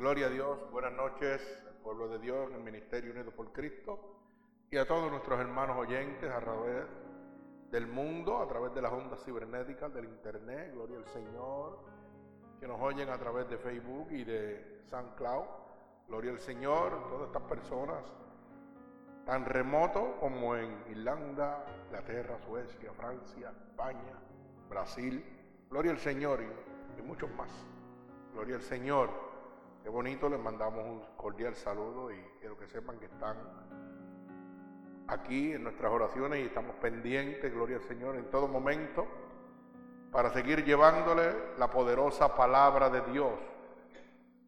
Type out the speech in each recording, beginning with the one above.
Gloria a Dios, buenas noches al pueblo de Dios el Ministerio Unido por Cristo y a todos nuestros hermanos oyentes a través del mundo, a través de las ondas cibernéticas, del Internet, gloria al Señor, que nos oyen a través de Facebook y de SoundCloud, gloria al Señor, todas estas personas, tan remoto como en Irlanda, Inglaterra, Suecia, Francia, España, Brasil, gloria al Señor y muchos más, gloria al Señor. Qué bonito, les mandamos un cordial saludo y quiero que sepan que están aquí en nuestras oraciones y estamos pendientes, gloria al Señor, en todo momento para seguir llevándole la poderosa palabra de Dios,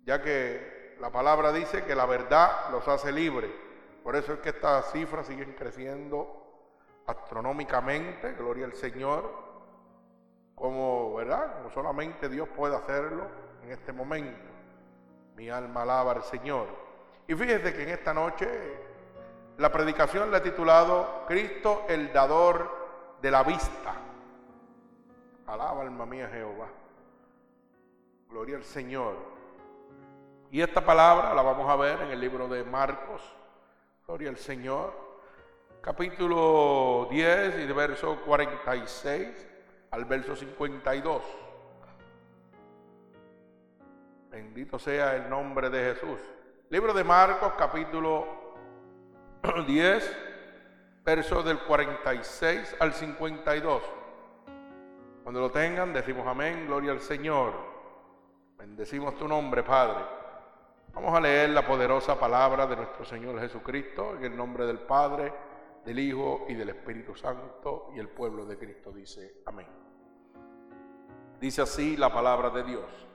ya que la palabra dice que la verdad los hace libres. Por eso es que estas cifras siguen creciendo astronómicamente, gloria al Señor, como, ¿verdad? Como solamente Dios puede hacerlo en este momento. Mi alma alaba al Señor. Y fíjese que en esta noche la predicación la he titulado Cristo el dador de la vista. Alaba alma mía Jehová. Gloria al Señor. Y esta palabra la vamos a ver en el libro de Marcos. Gloria al Señor. Capítulo 10 y verso 46 al verso 52. Bendito sea el nombre de Jesús. Libro de Marcos, capítulo 10, versos del 46 al 52. Cuando lo tengan, decimos amén, gloria al Señor. Bendecimos tu nombre, Padre. Vamos a leer la poderosa palabra de nuestro Señor Jesucristo en el nombre del Padre, del Hijo y del Espíritu Santo. Y el pueblo de Cristo dice amén. Dice así la palabra de Dios.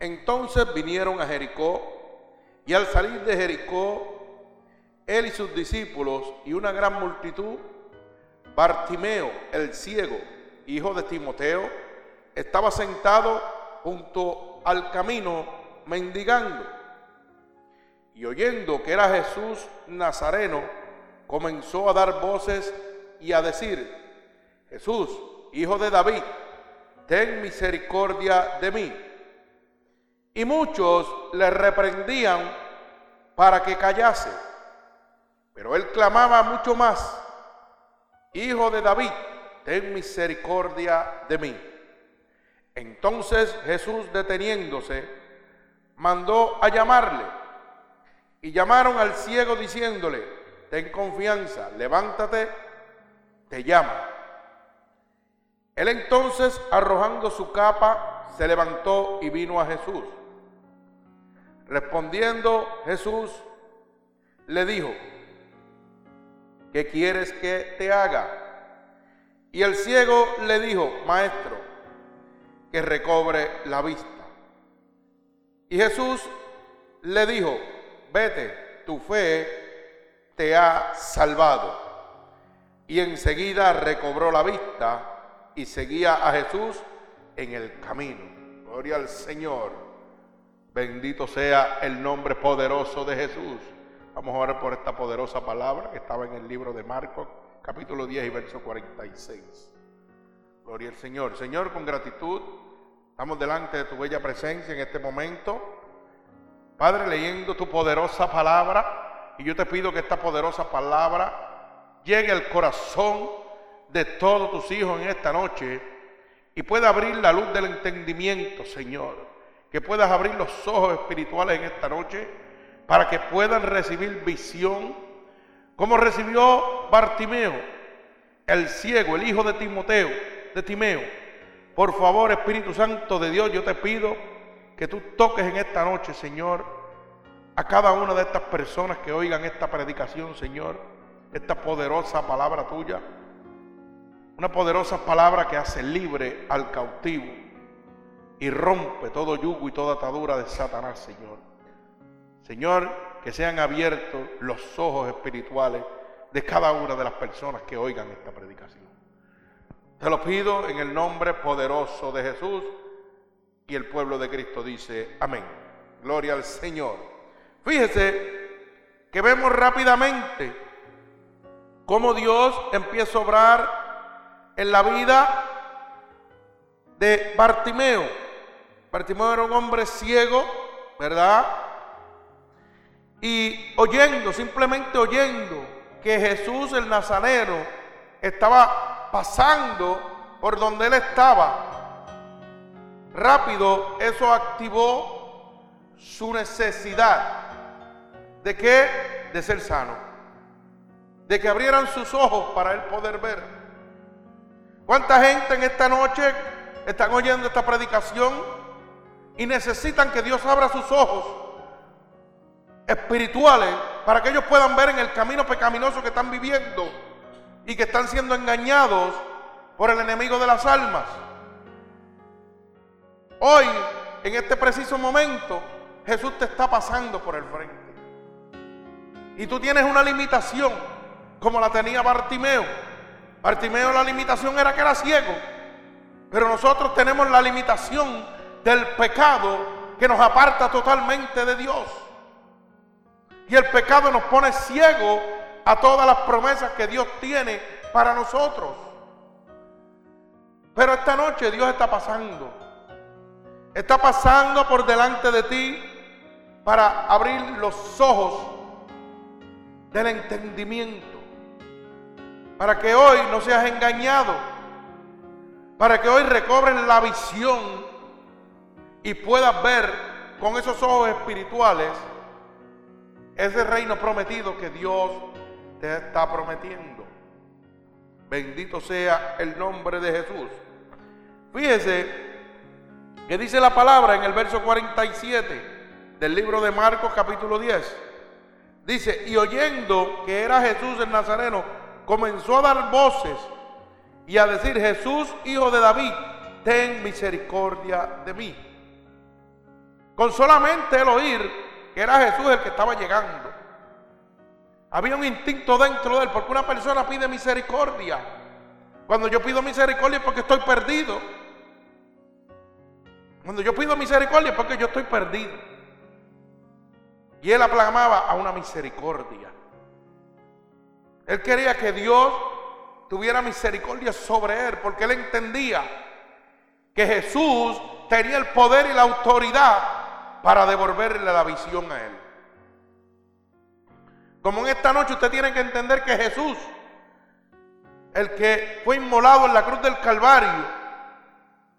Entonces vinieron a Jericó y al salir de Jericó, él y sus discípulos y una gran multitud, Bartimeo, el ciego, hijo de Timoteo, estaba sentado junto al camino mendigando. Y oyendo que era Jesús Nazareno, comenzó a dar voces y a decir, Jesús, hijo de David, ten misericordia de mí. Y muchos le reprendían para que callase. Pero él clamaba mucho más, Hijo de David, ten misericordia de mí. Entonces Jesús deteniéndose, mandó a llamarle. Y llamaron al ciego diciéndole, ten confianza, levántate, te llama. Él entonces, arrojando su capa, se levantó y vino a Jesús. Respondiendo Jesús, le dijo, ¿qué quieres que te haga? Y el ciego le dijo, maestro, que recobre la vista. Y Jesús le dijo, vete, tu fe te ha salvado. Y enseguida recobró la vista y seguía a Jesús en el camino. Gloria al Señor. Bendito sea el nombre poderoso de Jesús. Vamos a orar por esta poderosa palabra que estaba en el libro de Marcos, capítulo 10 y verso 46. Gloria al Señor. Señor, con gratitud, estamos delante de tu bella presencia en este momento. Padre, leyendo tu poderosa palabra, y yo te pido que esta poderosa palabra llegue al corazón de todos tus hijos en esta noche y pueda abrir la luz del entendimiento, Señor que puedas abrir los ojos espirituales en esta noche para que puedan recibir visión, como recibió Bartimeo, el ciego, el hijo de Timoteo, de Timeo. Por favor, Espíritu Santo de Dios, yo te pido que tú toques en esta noche, Señor, a cada una de estas personas que oigan esta predicación, Señor, esta poderosa palabra tuya, una poderosa palabra que hace libre al cautivo y rompe todo yugo y toda atadura de Satanás, Señor. Señor, que sean abiertos los ojos espirituales de cada una de las personas que oigan esta predicación. Te lo pido en el nombre poderoso de Jesús y el pueblo de Cristo dice, amén. Gloria al Señor. Fíjese que vemos rápidamente cómo Dios empieza a obrar en la vida de Bartimeo. Bartimeo era un hombre ciego ¿verdad? Y oyendo, simplemente oyendo que Jesús el Nazareno estaba pasando por donde él estaba, rápido eso activó su necesidad de que de ser sano, de que abrieran sus ojos para él poder ver. ¿Cuánta gente en esta noche están oyendo esta predicación y necesitan que Dios abra sus ojos espirituales para que ellos puedan ver en el camino pecaminoso que están viviendo y que están siendo engañados por el enemigo de las almas? Hoy, en este preciso momento, Jesús te está pasando por el frente. Y tú tienes una limitación, como la tenía Bartimeo. Bartimeo la limitación era que era ciego. Pero nosotros tenemos la limitación del pecado que nos aparta totalmente de Dios. Y el pecado nos pone ciego a todas las promesas que Dios tiene para nosotros. Pero esta noche Dios está pasando está pasando por delante de ti para abrir los ojos del entendimiento. Para que hoy no seas engañado. Para que hoy recobres la visión y puedas ver con esos ojos espirituales ese reino prometido que Dios te está prometiendo. Bendito sea el nombre de Jesús. Fíjese ¿Qué dice la palabra en el verso 47 del libro de Marcos capítulo 10? Dice, y oyendo que era Jesús el Nazareno, comenzó a dar voces y a decir, Jesús, hijo de David, ten misericordia de mí. Con solamente el oír que era Jesús el que estaba llegando. Había un instinto dentro de él, porque una persona pide misericordia. Cuando yo pido misericordia es porque estoy perdido. Cuando yo pido misericordia es porque yo estoy perdido. Y él aclamaba a una misericordia. Él quería que Dios tuviera misericordia sobre él, porque él entendía que Jesús tenía el poder y la autoridad para devolverle la visión a él. Como en esta noche usted tiene que entender que Jesús, el que fue inmolado en la cruz del Calvario,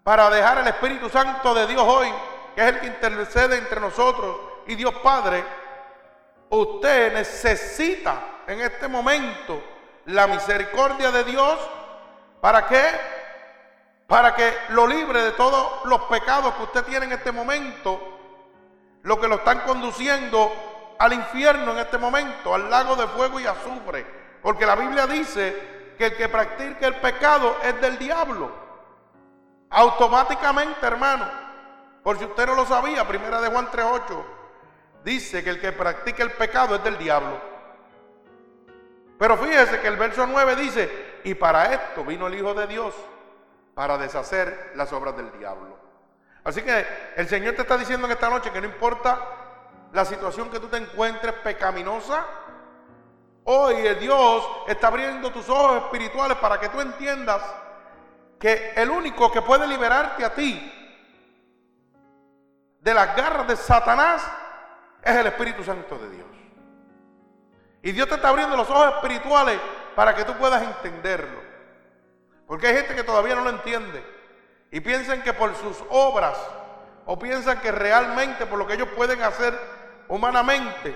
para dejar el Espíritu Santo de Dios hoy, que es el que intercede entre nosotros y Dios Padre, usted necesita en este momento la misericordia de Dios. ¿Para? Para que lo libre de todos los pecados que usted tiene en este momento, lo que lo están conduciendo al infierno en este momento, al lago de fuego y azufre. Porque la Biblia dice que el que practica el pecado es del diablo. Automáticamente, hermano, por si usted no lo sabía, primera de Juan 3.8, dice que el que practica el pecado es del diablo. Pero fíjese que el verso 9 dice, y para esto vino el Hijo de Dios, para deshacer las obras del diablo. Así que el Señor te está diciendo en esta noche que no importa la situación que tú te encuentres pecaminosa, hoy Dios está abriendo tus ojos espirituales para que tú entiendas que el único que puede liberarte a ti de las garras de Satanás es el Espíritu Santo de Dios. Y Dios te está abriendo los ojos espirituales para que tú puedas entenderlo. Porque hay gente que todavía no lo entiende. Y piensan que por sus obras, o piensan que realmente por lo que ellos pueden hacer humanamente,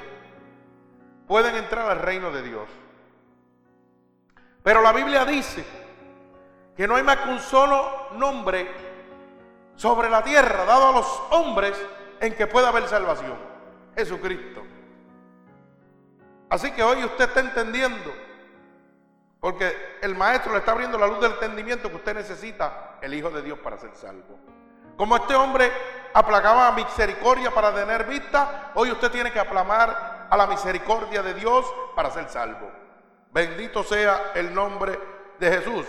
pueden entrar al reino de Dios. Pero la Biblia dice que no hay más que un solo nombre sobre la tierra dado a los hombres en que pueda haber salvación. Jesucristo. Así que hoy usted está entendiendo, porque el maestro le está abriendo la luz del entendimiento que usted necesita, el Hijo de Dios, para ser salvo. Como este hombre aplacaba a misericordia para tener vista, hoy usted tiene que aplamar a la misericordia de Dios para ser salvo. Bendito sea el nombre de Jesús.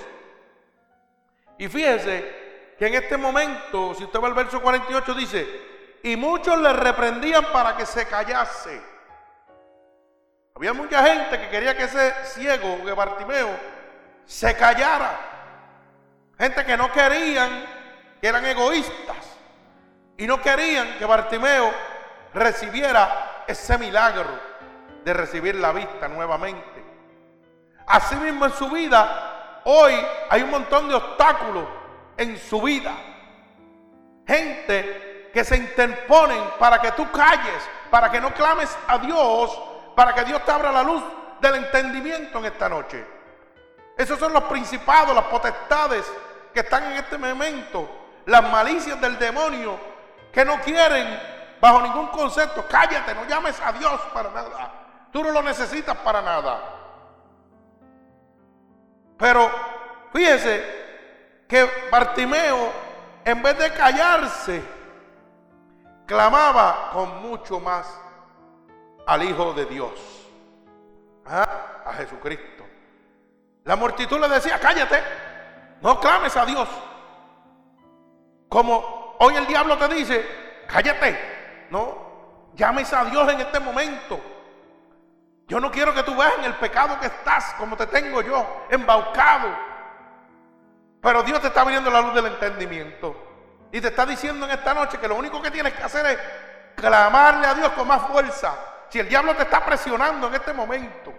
Y fíjese que en este momento, si usted va al verso 48, dice, y muchos le reprendían para que se callase. Había mucha gente que quería que ese ciego, que Bartimeo, se callara. Gente que no querían, que eran egoístas. Y no querían que Bartimeo recibiera ese milagro de recibir la vista nuevamente. Asimismo en su vida, hoy hay un montón de obstáculos en su vida. Gente que se interponen para que tú calles, para que no clames a Dios, para que Dios te abra la luz del entendimiento en esta noche. Esos son los principados, las potestades que están en este momento, las malicias del demonio que no quieren bajo ningún concepto, cállate, no llames a Dios para nada. Tú no lo necesitas para nada. Pero fíjese que Bartimeo, en vez de callarse, clamaba con mucho más al Hijo de Dios, ¿ah? a Jesucristo. La multitud le decía, cállate, no clames a Dios. Como hoy el diablo te dice, cállate, no, llames a Dios en este momento. Yo no quiero que tú veas en el pecado que estás, como te tengo yo, embaucado. Pero Dios te está abriendo la luz del entendimiento. Y te está diciendo en esta noche que lo único que tienes que hacer es clamarle a Dios con más fuerza. Si el diablo te está presionando en este momento,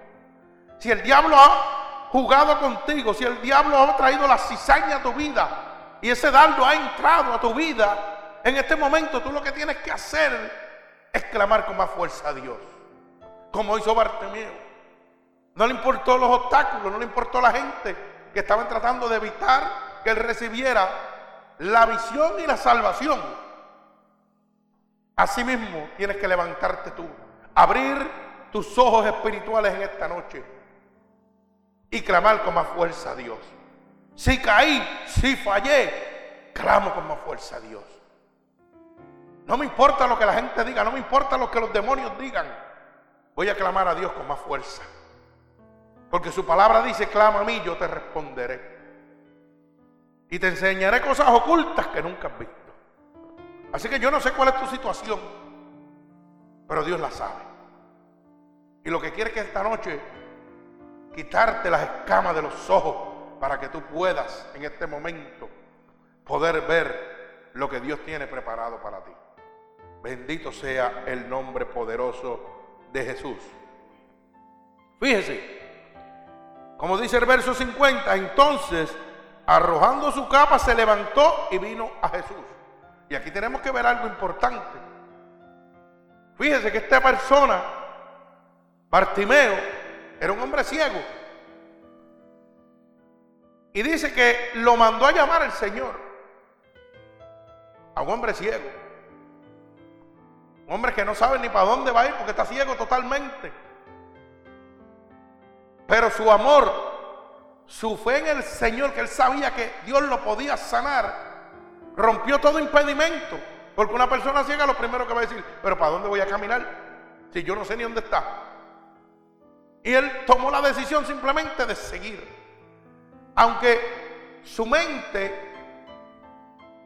si el diablo ha jugado contigo, si el diablo ha traído la cizaña a tu vida y ese dardo ha entrado a tu vida, en este momento tú lo que tienes que hacer es clamar con más fuerza a Dios, como hizo Bartimeo. No le importó los obstáculos, no le importó la gente que estaban tratando de evitar que él recibiera la visión y la salvación. Asimismo, tienes que levantarte tú, abrir tus ojos espirituales en esta noche y clamar con más fuerza a Dios. Si caí, si fallé, clamo con más fuerza a Dios. No me importa lo que la gente diga, no me importa lo que los demonios digan. Voy a clamar a Dios con más fuerza. Porque su palabra dice, clama a mí, yo te responderé. Y te enseñaré cosas ocultas que nunca has visto. Así que yo no sé cuál es tu situación, pero Dios la sabe. Y lo que quiere es que esta noche quitarte las escamas de los ojos para que tú puedas en este momento poder ver lo que Dios tiene preparado para ti. Bendito sea el nombre poderoso de Jesús. Fíjese, como dice el verso 50, entonces arrojando su capa se levantó y vino a Jesús. Y aquí tenemos que ver algo importante. Fíjese que esta persona, Bartimeo, era un hombre ciego. Y dice que lo mandó a llamar el Señor. A un hombre ciego. Un hombre que no sabe ni para dónde va a ir porque está ciego totalmente. Pero su amor, su fe en el Señor, que él sabía que Dios lo podía sanar, rompió todo impedimento. Porque una persona ciega lo primero que va a decir, pero ¿para dónde voy a caminar? Si yo no sé ni dónde está. Y él tomó la decisión simplemente de seguir. Aunque su mente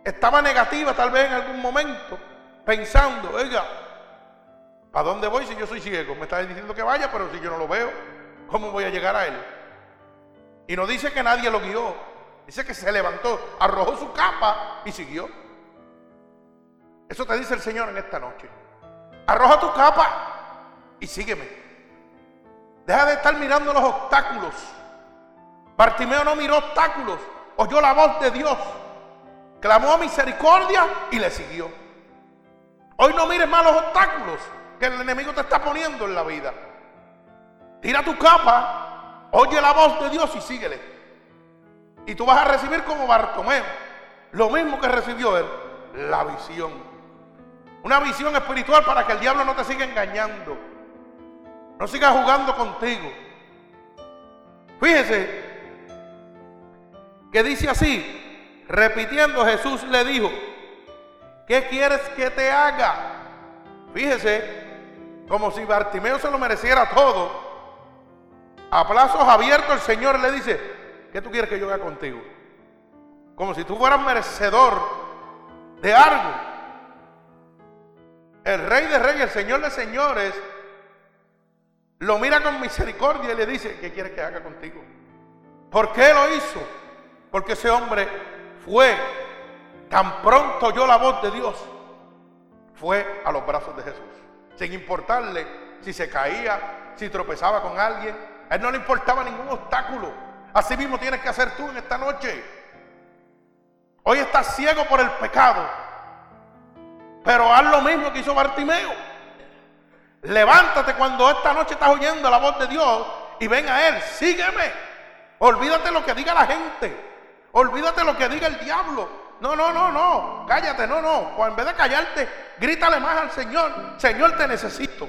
estaba negativa tal vez en algún momento, pensando, oiga, ¿para dónde voy si yo soy ciego? Me está diciendo que vaya, pero si yo no lo veo, ¿cómo voy a llegar a él? Y no dice que nadie lo guió, dice que se levantó, arrojó su capa y siguió. Eso te dice el Señor en esta noche. Arroja tu capa y sígueme. Deja de estar mirando los obstáculos. Bartimeo no miró obstáculos, oyó la voz de Dios, clamó a misericordia y le siguió. Hoy no mires más los obstáculos que el enemigo te está poniendo en la vida. Tira tu capa, oye la voz de Dios y síguele. Y tú vas a recibir como Bartimeo lo mismo que recibió él, la visión. Una visión espiritual para que el diablo no te siga engañando. No siga jugando contigo. Fíjese que dice así, repitiendo Jesús le dijo, ¿qué quieres que te haga? Fíjese, como si Bartimeo se lo mereciera todo. A plazos abiertos el Señor le dice, ¿qué tú quieres que yo haga contigo? Como si tú fueras merecedor de algo. El Rey de Reyes, el Señor de Señores, lo mira con misericordia y le dice, ¿qué quiere que haga contigo? ¿Por qué lo hizo? Porque ese hombre fue, tan pronto oyó la voz de Dios, fue a los brazos de Jesús. Sin importarle si se caía, si tropezaba con alguien. A él no le importaba ningún obstáculo. Así mismo tienes que hacer tú en esta noche. Hoy estás ciego por el pecado. Pero haz lo mismo que hizo Bartimeo. Levántate cuando esta noche estás oyendo la voz de Dios y ven a Él. Sígueme. Olvídate lo que diga la gente. Olvídate lo que diga el diablo. No, no, no, no. Cállate, no, no. O en vez de callarte, grítale más al Señor. Señor, te necesito.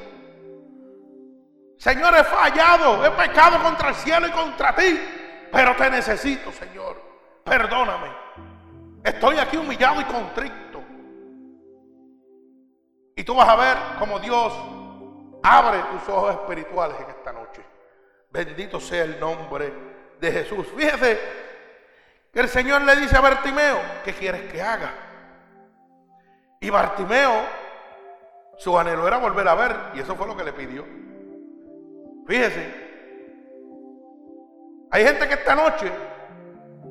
Señor, he fallado, he pecado contra el cielo y contra ti. Pero te necesito, Señor. Perdóname. Estoy aquí humillado y contrito. Tú vas a ver como Dios abre tus ojos espirituales en esta noche. Bendito sea el nombre de Jesús. Fíjese que el Señor le dice a Bartimeo, ¿qué quieres que haga? Y Bartimeo, su anhelo era volver a ver, y eso fue lo que le pidió. Fíjese, hay gente que esta noche,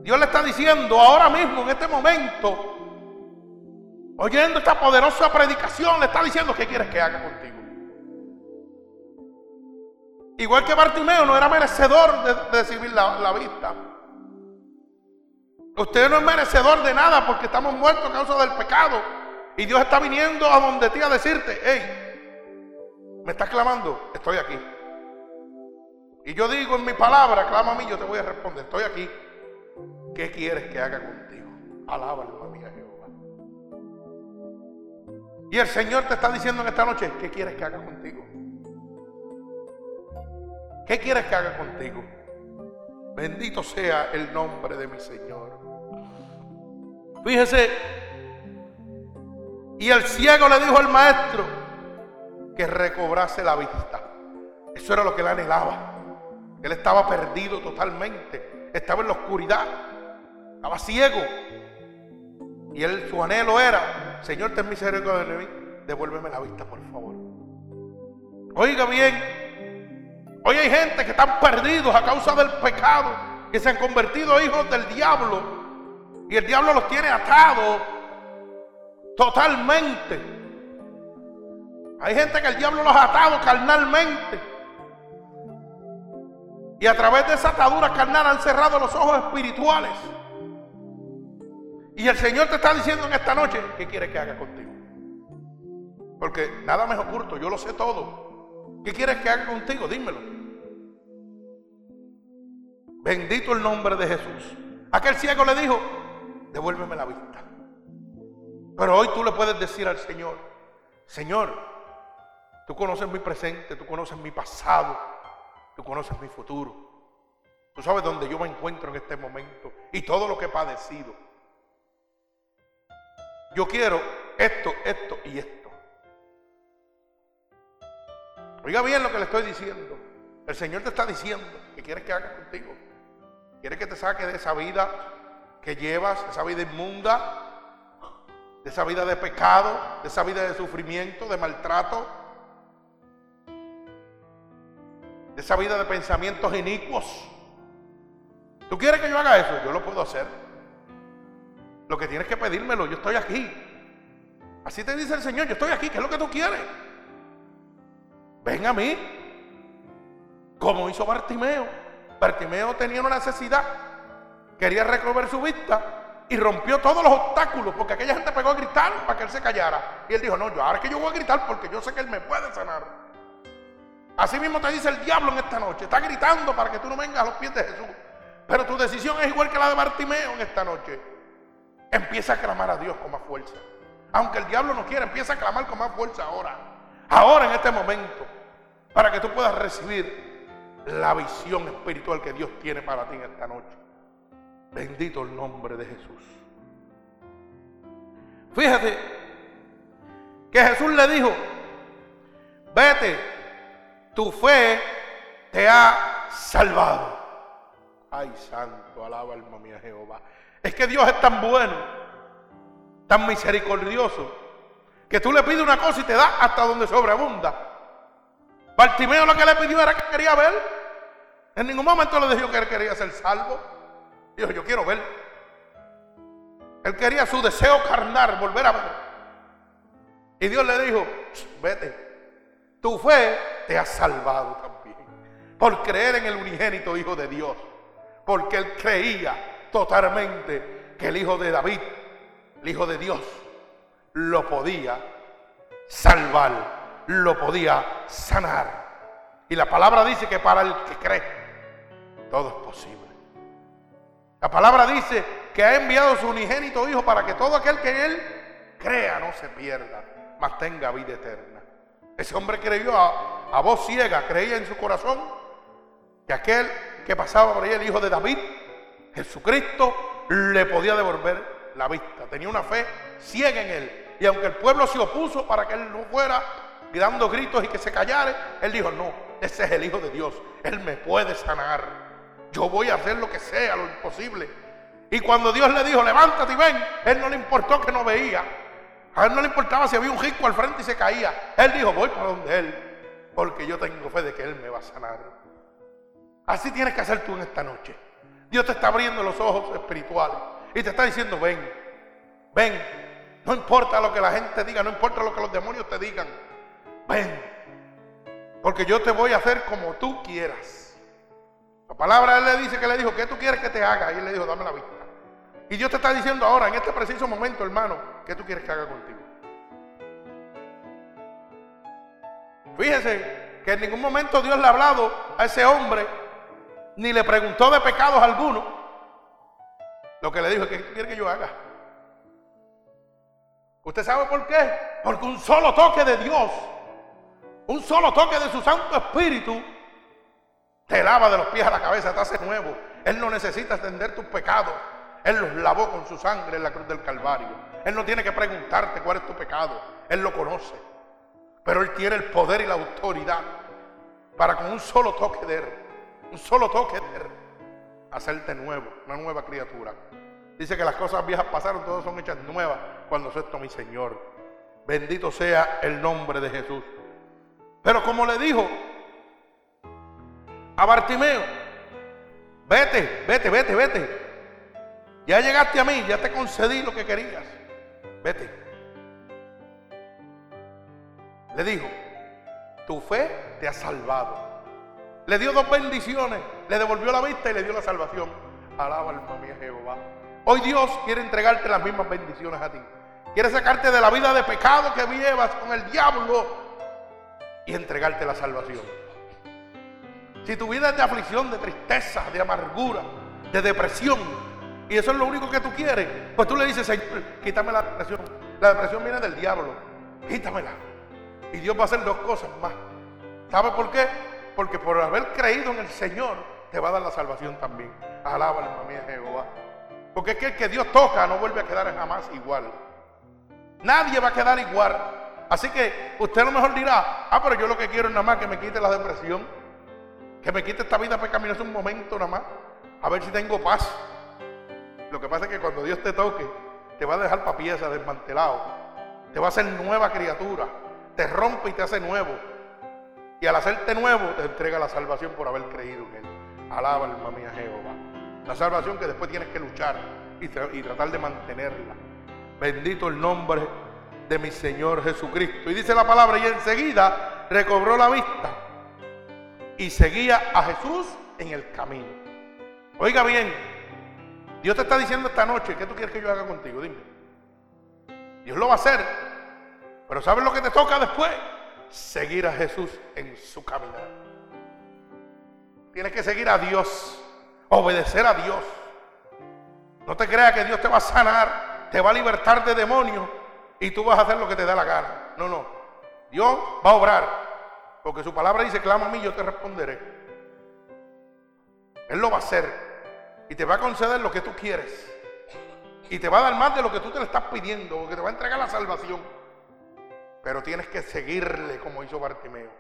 Dios le está diciendo ahora mismo, en este momento, oyendo esta poderosa predicación, le está diciendo, ¿qué quieres que haga contigo? Igual que Bartimeo no era merecedor de, recibir la, vista. Usted no es merecedor de nada porque estamos muertos a causa del pecado. Y Dios está viniendo a donde ti a decirte, hey, me estás clamando, estoy aquí. Y yo digo en mi palabra, clama a mí, yo te voy a responder, estoy aquí. ¿Qué quieres que haga contigo? Alaba Y el Señor te está diciendo en esta noche, ¿qué quieres que haga contigo? ¿Qué quieres que haga contigo? Bendito sea el nombre de mi Señor. Fíjese, y el ciego le dijo al maestro que recobrase la vista. Eso era lo que él anhelaba. Él estaba perdido totalmente. Estaba en la oscuridad. Estaba ciego. Y él, su anhelo era, Señor, ten misericordia de mí. Devuélveme la vista, por favor. Oiga bien, Hoy hay gente que están perdidos a causa del pecado, que se han convertido hijos del diablo. Y el diablo los tiene atados totalmente. Hay gente que el diablo los ha atado carnalmente. Y a través de esa atadura carnal han cerrado los ojos espirituales. Y el Señor te está diciendo en esta noche, ¿qué quiere que haga contigo? Porque nada me es oculto, yo lo sé todo. ¿Qué quieres que haga contigo? Dímelo. Bendito el nombre de Jesús. Aquel ciego le dijo, devuélveme la vista. Pero hoy tú le puedes decir al Señor, Señor, tú conoces mi presente, tú conoces mi pasado, tú conoces mi futuro. Tú sabes dónde yo me encuentro en este momento y todo lo que he padecido. Yo quiero esto, esto y esto. Oiga bien lo que le estoy diciendo. El Señor te está diciendo que quiere que haga contigo. Quiere que te saque de esa vida que llevas, esa vida inmunda, de esa vida de pecado, de esa vida de sufrimiento, de maltrato, de esa vida de pensamientos inicuos. ¿Tú quieres que yo haga eso? Yo lo puedo hacer. Lo que tienes que pedírmelo, yo estoy aquí. Así te dice el Señor, yo estoy aquí, ¿qué es lo que tú quieres? Ven a mí, como hizo Bartimeo. Bartimeo tenía una necesidad, quería recobrar su vista y rompió todos los obstáculos porque aquella gente pegó a gritar para que él se callara. Y él dijo, no, yo ahora que yo voy a gritar porque yo sé que él me puede sanar. Así mismo te dice el diablo en esta noche, está gritando para que tú no vengas a los pies de Jesús. Pero tu decisión es igual que la de Bartimeo en esta noche. Empieza a clamar a Dios con más fuerza. Aunque el diablo no quiera, empieza a clamar con más fuerza ahora. Ahora en este momento. Para que tú puedas recibir la visión espiritual que Dios tiene para ti en esta noche. Bendito el nombre de Jesús. Fíjate que Jesús le dijo, vete, tu fe te ha salvado. Ay, santo, alaba alma mía Jehová. Es que Dios es tan bueno, tan misericordioso, que tú le pides una cosa y te da hasta donde sobreabunda. Bartimeo lo que le pidió era que quería ver. En ningún momento le dijo que él quería ser salvo. Dijo, yo quiero ver. Él quería su deseo carnal, volver a ver. Y Dios le dijo, vete, tu fe te ha salvado también. Por creer en el unigénito Hijo de Dios. Porque él creía totalmente que el Hijo de David, el Hijo de Dios, lo podía salvar, lo podía sanar. Y la palabra dice que para el que cree, todo es posible. La palabra dice que ha enviado su unigénito Hijo para que todo aquel que en Él crea no se pierda, mas tenga vida eterna. Ese hombre creyó a, a voz ciega, creía en su corazón que aquel que pasaba por ahí, el Hijo de David, Jesucristo, le podía devolver la vista. Tenía una fe ciega en Él. Y aunque el pueblo se opuso para que Él no fuera dando gritos y que se callara, Él dijo, no, ese es el Hijo de Dios. Él me puede sanar. Yo voy a hacer lo que sea, lo imposible. Y cuando Dios le dijo, levántate y ven, Él no le importó que no veía. A Él no le importaba si había un rico al frente y se caía. Él dijo, voy para donde Él, porque yo tengo fe de que Él me va a sanar. Así tienes que hacer tú en esta noche. Dios te está abriendo los ojos espirituales y te está diciendo, ven, ven. No importa lo que la gente diga, no importa lo que los demonios te digan. Ven, porque yo te voy a hacer como tú quieras. La palabra él le dice que le dijo, ¿qué tú quieres que te haga? Y él le dijo, dame la vista. Y Dios te está diciendo ahora, en este preciso momento, hermano, ¿qué tú quieres que haga contigo? Fíjese que en ningún momento Dios le ha hablado a ese hombre, ni le preguntó de pecados alguno. Lo que le dijo es, ¿qué quiere que yo haga? ¿Usted sabe por qué? Porque un solo toque de Dios un solo toque de su Santo Espíritu te lava de los pies a la cabeza, te hace nuevo. Él no necesita extender tus pecados. Él los lavó con su sangre en la cruz del Calvario. Él no tiene que preguntarte cuál es tu pecado. Él lo conoce. Pero Él tiene el poder y la autoridad para con un solo toque de Él, un solo toque hacerte nuevo, una nueva criatura. Dice que las cosas viejas pasaron, todas son hechas nuevas cuando acepto mi Señor. Bendito sea el nombre de Jesús. Pero como le dijo a Bartimeo, vete, vete, vete, vete. Ya llegaste a mí, ya te concedí lo que querías. Vete. Le dijo, tu fe te ha salvado. Le dio dos bendiciones, le devolvió la vista y le dio la salvación. Alaba alma mía Jehová. Hoy Dios quiere entregarte las mismas bendiciones a ti. Quiere sacarte de la vida de pecado que llevas con el diablo y entregarte la salvación. Si tu vida es de aflicción, de tristeza, de amargura, de depresión, y eso es lo único que tú quieres, pues tú le dices, Señor, quítame la depresión. La depresión viene del diablo, quítamela. Y Dios va a hacer dos cosas más. ¿Sabe por qué? Porque por haber creído en el Señor, te va a dar la salvación también. Alaba alma mía Jehová. Porque es que el que Dios toca no vuelve a quedar jamás igual. Nadie va a quedar igual. Así que usted a lo mejor dirá, ah, pero yo lo que quiero es nada más que me quite la depresión, que me quite esta vida pecaminosa un momento nada más, a ver si tengo paz. Lo que pasa es que cuando Dios te toque, te va a dejar pa' pieza desmantelado, te va a hacer nueva criatura, te rompe y te hace nuevo. Y al hacerte nuevo, te entrega la salvación por haber creído en Él. Alaba, alma mía, Jehová. La salvación que después tienes que luchar y, tratar de mantenerla. Bendito el nombre de mi Señor Jesucristo. Y dice la palabra, y enseguida recobró la vista y seguía a Jesús en el camino. Oiga bien, Dios te está diciendo esta noche, ¿qué tú quieres que yo haga contigo? Dime. Dios lo va a hacer, pero ¿sabes lo que te toca después? Seguir a Jesús en su caminar. Tienes que seguir a Dios, obedecer a Dios. No te creas que Dios te va a sanar, te va a libertar de demonios y tú vas a hacer lo que te da la gana. No, no. Dios va a obrar. Porque su palabra dice, clama a mí, yo te responderé. Él lo va a hacer. Y te va a conceder lo que tú quieres. Y te va a dar más de lo que tú te le estás pidiendo. Porque te va a entregar la salvación. Pero tienes que seguirle como hizo Bartimeo.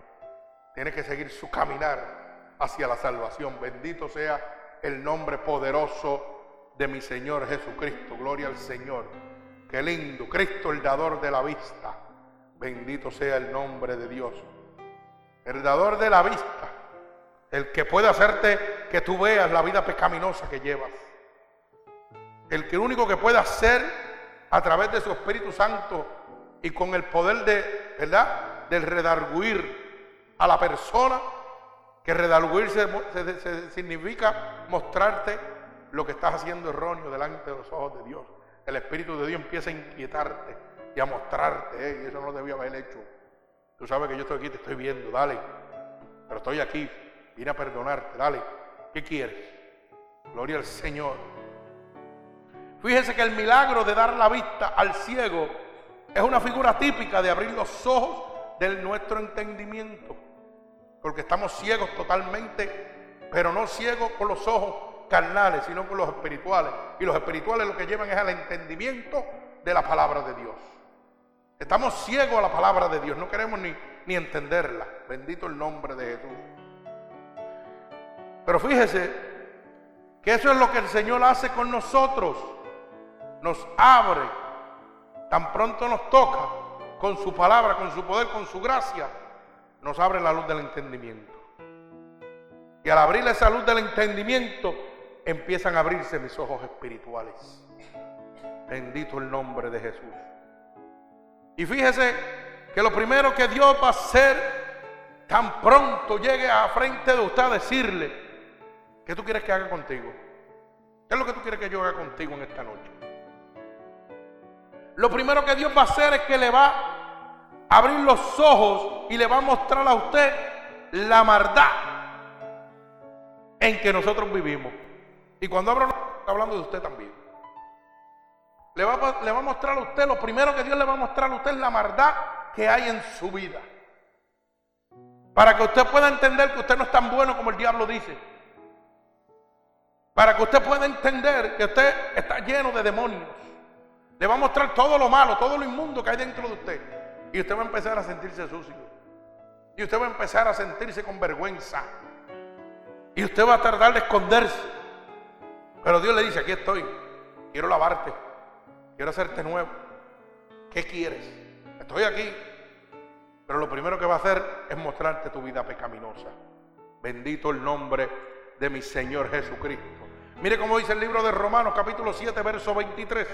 Tienes que seguir su caminar hacia la salvación. Bendito sea el nombre poderoso de mi Señor Jesucristo. Gloria al Señor. Qué lindo, Cristo el dador de la vista. Bendito sea el nombre de Dios. El dador de la vista. El que puede hacerte que tú veas la vida pecaminosa que llevas. El que único que puede hacer a través de su Espíritu Santo y con el poder de, ¿verdad? Del redarguir a la persona, que redarguir significa mostrarte lo que estás haciendo erróneo delante de los ojos de Dios. El Espíritu de Dios empieza a inquietarte y a mostrarte, y eso no debía haber hecho. Tú sabes que yo estoy aquí, te estoy viendo, dale. Pero estoy aquí, vine a perdonarte, dale. ¿Qué quieres? Gloria al Señor. Fíjese que el milagro de dar la vista al ciego es una figura típica de abrir los ojos de nuestro entendimiento. Porque estamos ciegos totalmente, pero no ciegos con los ojos carnales, sino con los espirituales. Y los espirituales lo que llevan es al entendimiento de la palabra de Dios. Estamos ciegos a la palabra de Dios, no queremos ni, ni entenderla. Bendito el nombre de Jesús. Pero fíjese que eso es lo que el Señor hace con nosotros. Nos abre, tan pronto nos toca, con su palabra, con su poder, con su gracia, nos abre la luz del entendimiento. Y al abrir esa luz del entendimiento, empiezan a abrirse mis ojos espirituales. Bendito el nombre de Jesús. Y fíjese que lo primero que Dios va a hacer tan pronto llegue a frente de usted a decirle, ¿qué tú quieres que haga contigo? ¿Qué es lo que tú quieres que yo haga contigo en esta noche? Lo primero que Dios va a hacer es que le va a abrir los ojos y le va a mostrar a usted la maldad en que nosotros vivimos. Y cuando hablo, hablando de usted también. Le va, a mostrar a usted, lo primero que Dios le va a mostrar a usted es la maldad que hay en su vida. Para que usted pueda entender que usted no es tan bueno como el diablo dice. Para que usted pueda entender que usted está lleno de demonios. Le va a mostrar todo lo malo, todo lo inmundo que hay dentro de usted. Y usted va a empezar a sentirse sucio. Y usted va a empezar a sentirse con vergüenza. Y usted va a tardar de esconderse. Pero Dios le dice, aquí estoy. Quiero lavarte. Quiero hacerte nuevo. ¿Qué quieres? Estoy aquí. Pero lo primero que va a hacer es mostrarte tu vida pecaminosa. Bendito el nombre de mi Señor Jesucristo. Mire cómo dice el libro de Romanos capítulo 7, verso 23.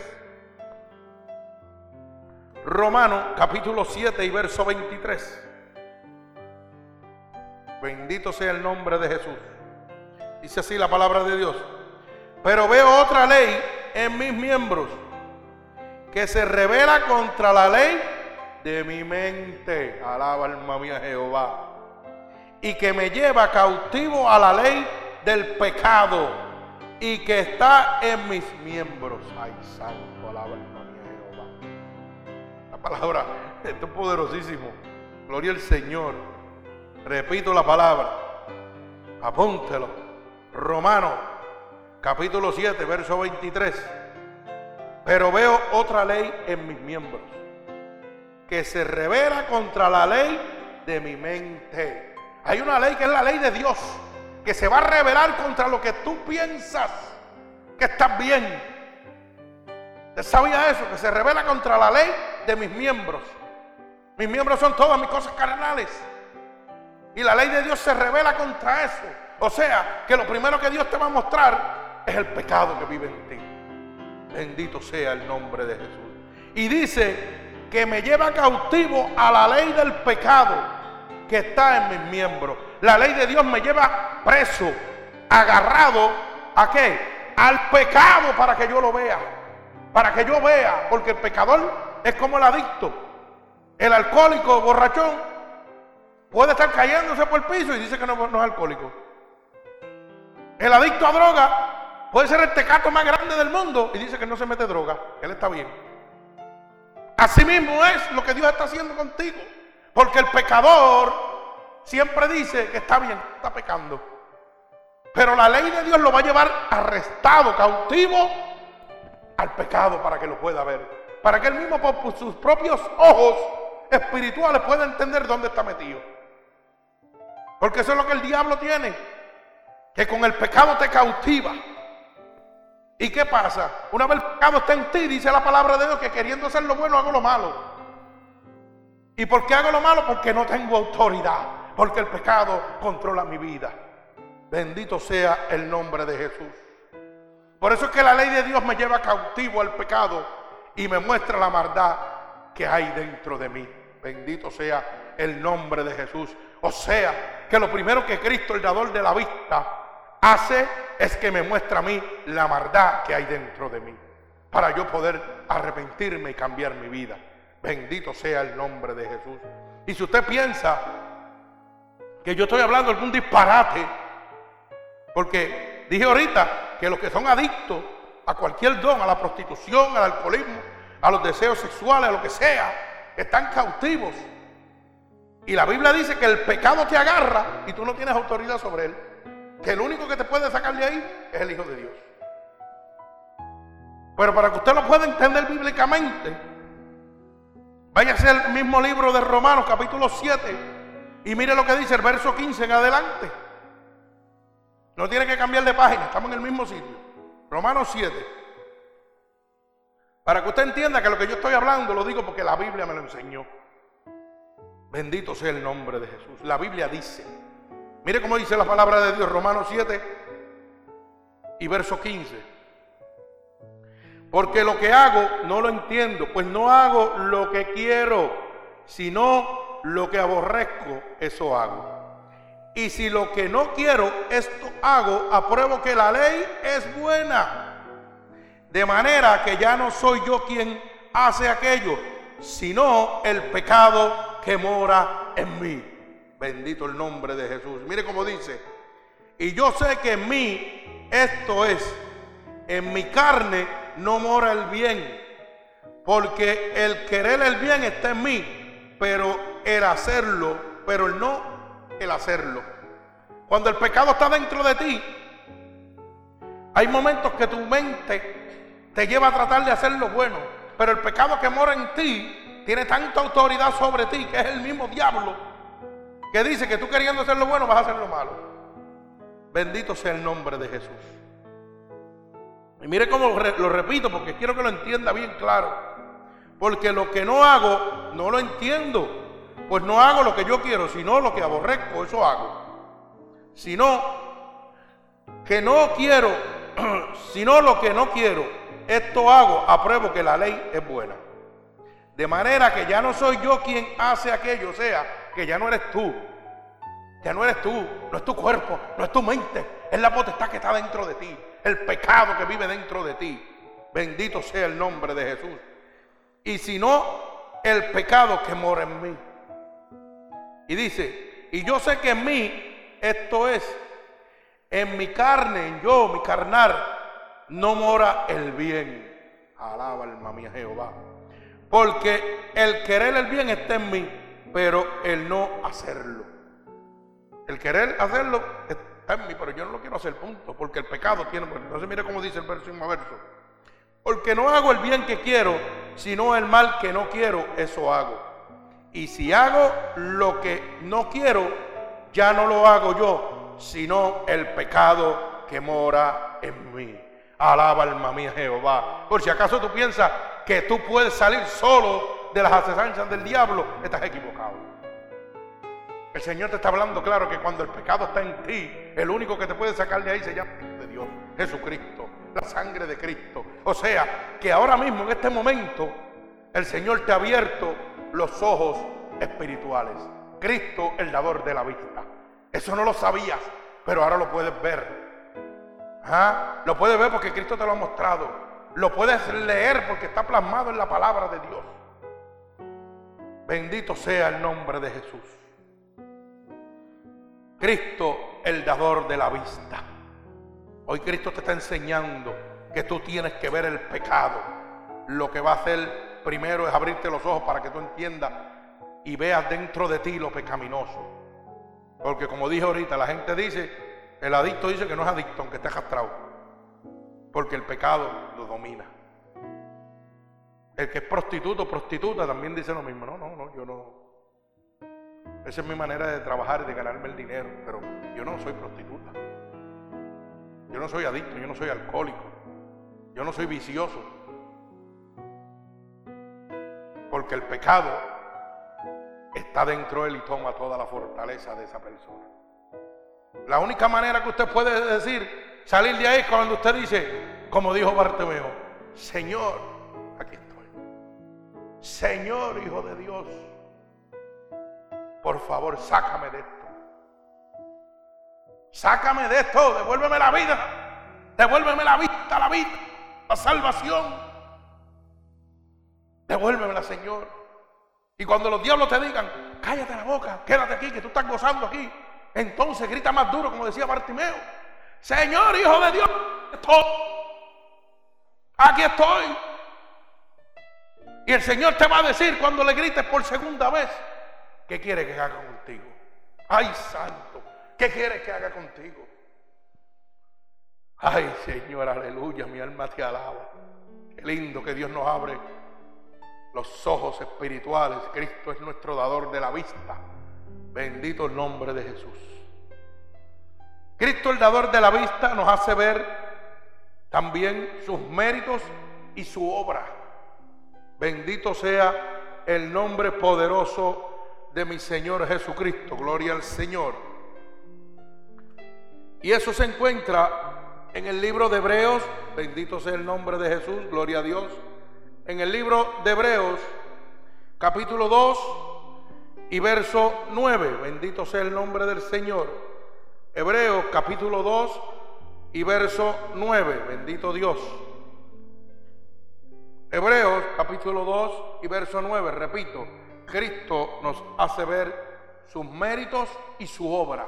Romanos capítulo 7 y verso 23. Bendito sea el nombre de Jesús. Dice así la palabra de Dios. Pero veo otra ley en mis miembros que se revela contra la ley de mi mente. Alaba alma mía Jehová. Y que me lleva cautivo a la ley del pecado y que está en mis miembros. Ay, santo, alaba palabra, esto es poderosísimo. Gloria al Señor. Repito la palabra. Apúntelo. Romano, capítulo 7, verso 23. Pero veo otra ley en mis miembros que se revela contra la ley de mi mente. Hay una ley que es la ley de Dios, que se va a revelar contra lo que tú piensas que estás bien. ¿Usted sabía eso? Que se revela contra la ley de mis miembros. Mis miembros son todas mis cosas carnales. Y la ley de Dios se revela contra eso. O sea, que lo primero que Dios te va a mostrar es el pecado que vive en ti. Bendito sea el nombre de Jesús. Y dice que me lleva cautivo a la ley del pecado que está en mis miembros. La ley de Dios me lleva preso, agarrado a qué? Al pecado para que yo lo vea. Para que yo vea, porque el pecador es como el adicto. El alcohólico borrachón puede estar cayéndose por el piso y dice que no, no es alcohólico. El adicto a droga Puede ser el tecato más grande del mundo y dice que no se mete droga, él está bien. Así mismo es lo que Dios está haciendo contigo. Porque el pecador siempre dice que está bien, está pecando. Pero la ley de Dios lo va a llevar arrestado, cautivo al pecado para que lo pueda ver. Para que él mismo por sus propios ojos espirituales pueda entender dónde está metido. Porque eso es lo que el diablo tiene. Que con el pecado te cautiva. ¿Y qué pasa? Una vez el pecado está en ti, dice la palabra de Dios, que queriendo hacer lo bueno hago lo malo. ¿Y por qué hago lo malo? Porque no tengo autoridad. Porque el pecado controla mi vida. Bendito sea el nombre de Jesús. Por eso es que la ley de Dios me lleva cautivo al pecado y me muestra la maldad que hay dentro de mí. Bendito sea el nombre de Jesús. O sea, que lo primero que Cristo, el dador de la vista, hace es que me muestra a mí la maldad que hay dentro de mí, para yo poder arrepentirme y cambiar mi vida. Bendito sea el nombre de Jesús. Y si usted piensa que yo estoy hablando algún disparate, porque dije ahorita que los que son adictos a cualquier don, a la prostitución, al alcoholismo, a los deseos sexuales, a lo que sea, están cautivos. Y la Biblia dice que el pecado te agarra y tú no tienes autoridad sobre él. Que el único que te puede sacar de ahí es el Hijo de Dios. Pero para que usted lo pueda entender bíblicamente, vaya a el mismo libro de Romanos, capítulo 7, y mire lo que dice el verso 15 en adelante. No tiene que cambiar de página, estamos en el mismo sitio. Romanos 7. Para que usted entienda que lo que yo estoy hablando lo digo porque la Biblia me lo enseñó. Bendito sea el nombre de Jesús. La Biblia dice, mire cómo dice la palabra de Dios, Romanos 7 y verso 15. Porque lo que hago no lo entiendo, pues no hago lo que quiero, sino lo que aborrezco, eso hago. Y si lo que no quiero, esto hago, apruebo que la ley es buena. De manera que ya no soy yo quien hace aquello, sino el pecado que mora en mí. Bendito el nombre de Jesús. Mire cómo dice. Y yo sé que en mí, esto es, en mi carne no mora el bien. Porque el querer el bien está en mí, pero el hacerlo, pero el no el hacerlo. Cuando el pecado está dentro de ti, hay momentos que tu mente te lleva a tratar de hacer lo bueno, pero el pecado que mora en ti tiene tanta autoridad sobre ti que es el mismo diablo que dice que tú queriendo hacer lo bueno vas a hacer lo malo. Bendito sea el nombre de Jesús. Y mire cómo lo repito porque quiero que lo entienda bien claro. Porque lo que no hago, no lo entiendo pues no hago lo que yo quiero, sino lo que aborrezco, eso hago. Sino que no quiero, sino lo que no quiero, esto hago, apruebo que la ley es buena. De manera que ya no soy yo quien hace aquello, o sea, que ya no eres tú. Ya no eres tú, no es tu cuerpo, no es tu mente, es la potestad que está dentro de ti, el pecado que vive dentro de ti. Bendito sea el nombre de Jesús. Y si no, el pecado que mora en mí. Y dice, y yo sé que en mí, esto es, en mi carne, en yo, mi carnal, no mora el bien. Alaba alma mía Jehová. Porque el querer el bien está en mí, pero el no hacerlo. El querer hacerlo está en mí, pero yo no lo quiero hacer, punto. Porque el pecado tiene. Entonces, mire cómo dice el próximo verso. Porque no hago el bien que quiero, sino el mal que no quiero, eso hago. Y si hago lo que no quiero, ya no lo hago yo, sino el pecado que mora en mí. Alaba alma mía Jehová. Por si acaso tú piensas que tú puedes salir solo de las asesanzas del diablo, estás equivocado. El Señor te está hablando claro que cuando el pecado está en ti, el único que te puede sacar de ahí se llama de Dios, Jesucristo, la sangre de Cristo. O sea, que ahora mismo, en este momento, el Señor te ha abierto los ojos espirituales. Cristo, el dador de la vista. Eso no lo sabías, pero ahora lo puedes ver. ¿Ah? Lo puedes ver porque Cristo te lo ha mostrado. Lo puedes leer porque está plasmado en la palabra de Dios. Bendito sea el nombre de Jesús. Cristo, el dador de la vista. Hoy Cristo te está enseñando que tú tienes que ver el pecado. Lo que va a hacer primero es abrirte los ojos para que tú entiendas y veas dentro de ti lo pecaminoso. Porque como dije ahorita, la gente dice, el adicto dice que no es adicto aunque esté castrado. Porque el pecado lo domina. El que es prostituto prostituta también dice lo mismo. No, no, no, yo no. Esa es mi manera de trabajar y de ganarme el dinero. Pero yo no soy prostituta. Yo no soy adicto, yo no soy alcohólico. Yo no soy vicioso porque el pecado está dentro de él y toma toda la fortaleza de esa persona. La única manera que usted puede decir, salir de ahí es cuando usted dice, como dijo Bartimeo, Señor, aquí estoy. Señor Hijo de Dios, por favor, sácame de esto. Sácame de esto, devuélveme la vida, devuélveme la vista, la vida, la salvación. Devuélvemela, Señor. Y cuando los diablos te digan, cállate la boca, quédate aquí, que tú estás gozando aquí, entonces grita más duro, como decía Bartimeo, Señor, Hijo de Dios, estoy. Aquí estoy. Y el Señor te va a decir cuando le grites por segunda vez, ¿qué quiere que haga contigo? Ay, santo, ¿qué quiere que haga contigo? Ay, Señor, aleluya, mi alma te alaba. Qué lindo que Dios nos abre los ojos espirituales. Cristo es nuestro dador de la vista. Bendito el nombre de Jesús. Cristo el dador de la vista nos hace ver también sus méritos y su obra. Bendito sea el nombre poderoso de mi Señor Jesucristo. Gloria al Señor. Y eso se encuentra en el libro de Hebreos. Bendito sea el nombre de Jesús. Gloria a Dios en el libro de Hebreos, capítulo 2 y verso 9. Bendito sea el nombre del Señor. Hebreos, capítulo 2 y verso 9. Bendito Dios. Hebreos, capítulo 2 y verso 9. Repito, Cristo nos hace ver sus méritos y su obra.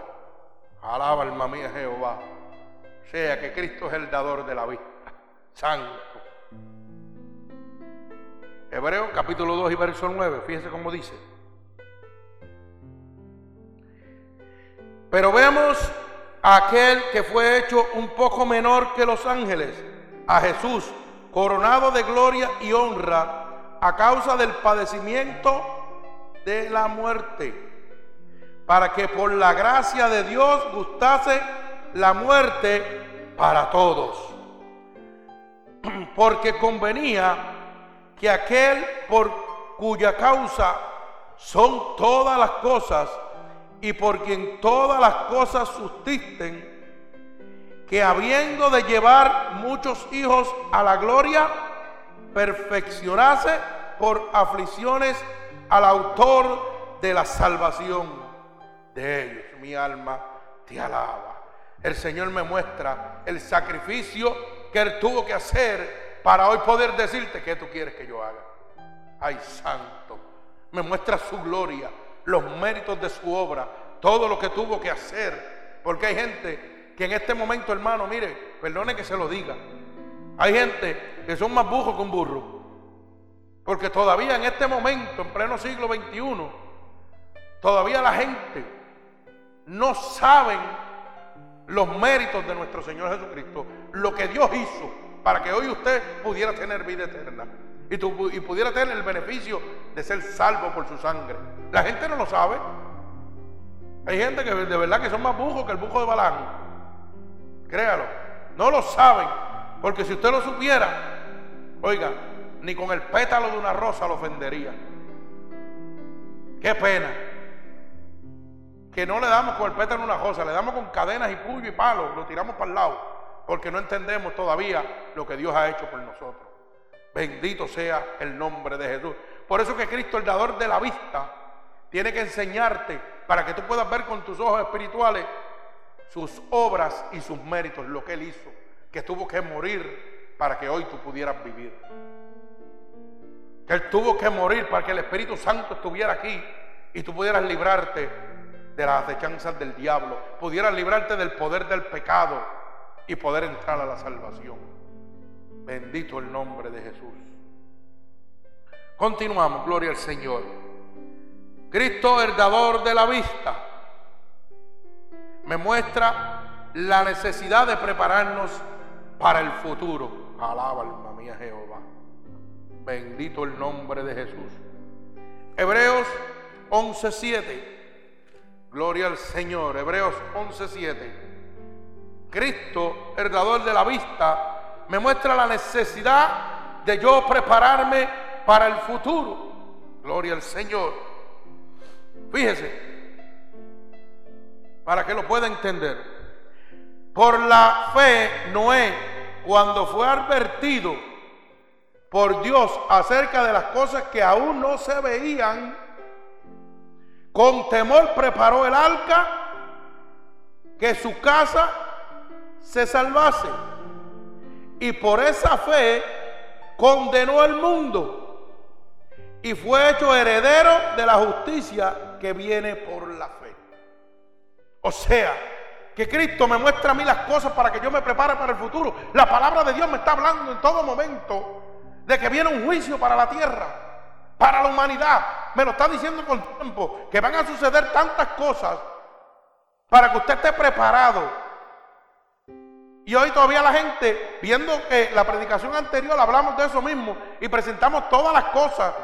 Alaba alma mía Jehová. Sea que Cristo es el dador de la vista. Santo. Hebreos capítulo 2 y verso 9, fíjense cómo dice. Pero vemos a aquel que fue hecho un poco menor que los ángeles, a Jesús, coronado de gloria y honra a causa del padecimiento de la muerte, para que por la gracia de Dios gustase la muerte para todos. Porque convenía que aquel por cuya causa son todas las cosas y por quien todas las cosas subsisten, que habiendo de llevar muchos hijos a la gloria, perfeccionase por aflicciones al autor de la salvación de ellos. Mi alma te alaba. El Señor me muestra el sacrificio que Él tuvo que hacer para hoy poder decirte qué tú quieres que yo haga. Ay, santo, me muestra su gloria, los méritos de su obra, todo lo que tuvo que hacer. Porque hay gente que en este momento, hermano, mire, perdone que se lo diga. Hay gente que son más bujos que un burro. Porque todavía en este momento, en pleno siglo XXI, todavía la gente no saben los méritos de nuestro Señor Jesucristo, lo que Dios hizo para que hoy usted pudiera tener vida eterna y, pudiera tener el beneficio de ser salvo por su sangre. La gente no lo sabe. Hay gente que de verdad que son más bujos que el bujo de Balán. Créalo. No lo saben. Porque si usted lo supiera, oiga, ni con el pétalo de una rosa lo ofendería. Qué pena. Que no le damos con el pétalo de una rosa, le damos con cadenas y puño y palo, lo tiramos para el lado porque no entendemos todavía lo que Dios ha hecho por nosotros. Bendito sea el nombre de Jesús. Por eso que Cristo, el dador de la vista, tiene que enseñarte para que tú puedas ver con tus ojos espirituales sus obras y sus méritos, lo que Él hizo, que tuvo que morir para que hoy tú pudieras vivir. Que Él tuvo que morir para que el Espíritu Santo estuviera aquí y tú pudieras librarte de las acechanzas del diablo, pudieras librarte del poder del pecado, y poder entrar a la salvación. Bendito el nombre de Jesús. Continuamos, gloria al Señor. Cristo, el dador de la vista, me muestra la necesidad de prepararnos para el futuro. Alaba alma mía Jehová. Bendito el nombre de Jesús. Hebreos 11:7. Gloria al Señor. Hebreos 11:7. Cristo, el dador de la vista, me muestra la necesidad de yo prepararme para el futuro. Gloria al Señor. Fíjese, para que lo pueda entender. Por la fe, Noé, cuando fue advertido por Dios acerca de las cosas que aún no se veían, con temor preparó el arca que su casa se salvase. Y por esa fe condenó al mundo y fue hecho heredero de la justicia que viene por la fe. O sea, que Cristo me muestra a mí las cosas para que yo me prepare para el futuro. La palabra de Dios me está hablando en todo momento de que viene un juicio para la tierra, para la humanidad. Me lo está diciendo con tiempo, que van a suceder tantas cosas para que usted esté preparado. Y hoy todavía la gente, viendo que la predicación anterior hablamos de eso mismo y presentamos todas las cosas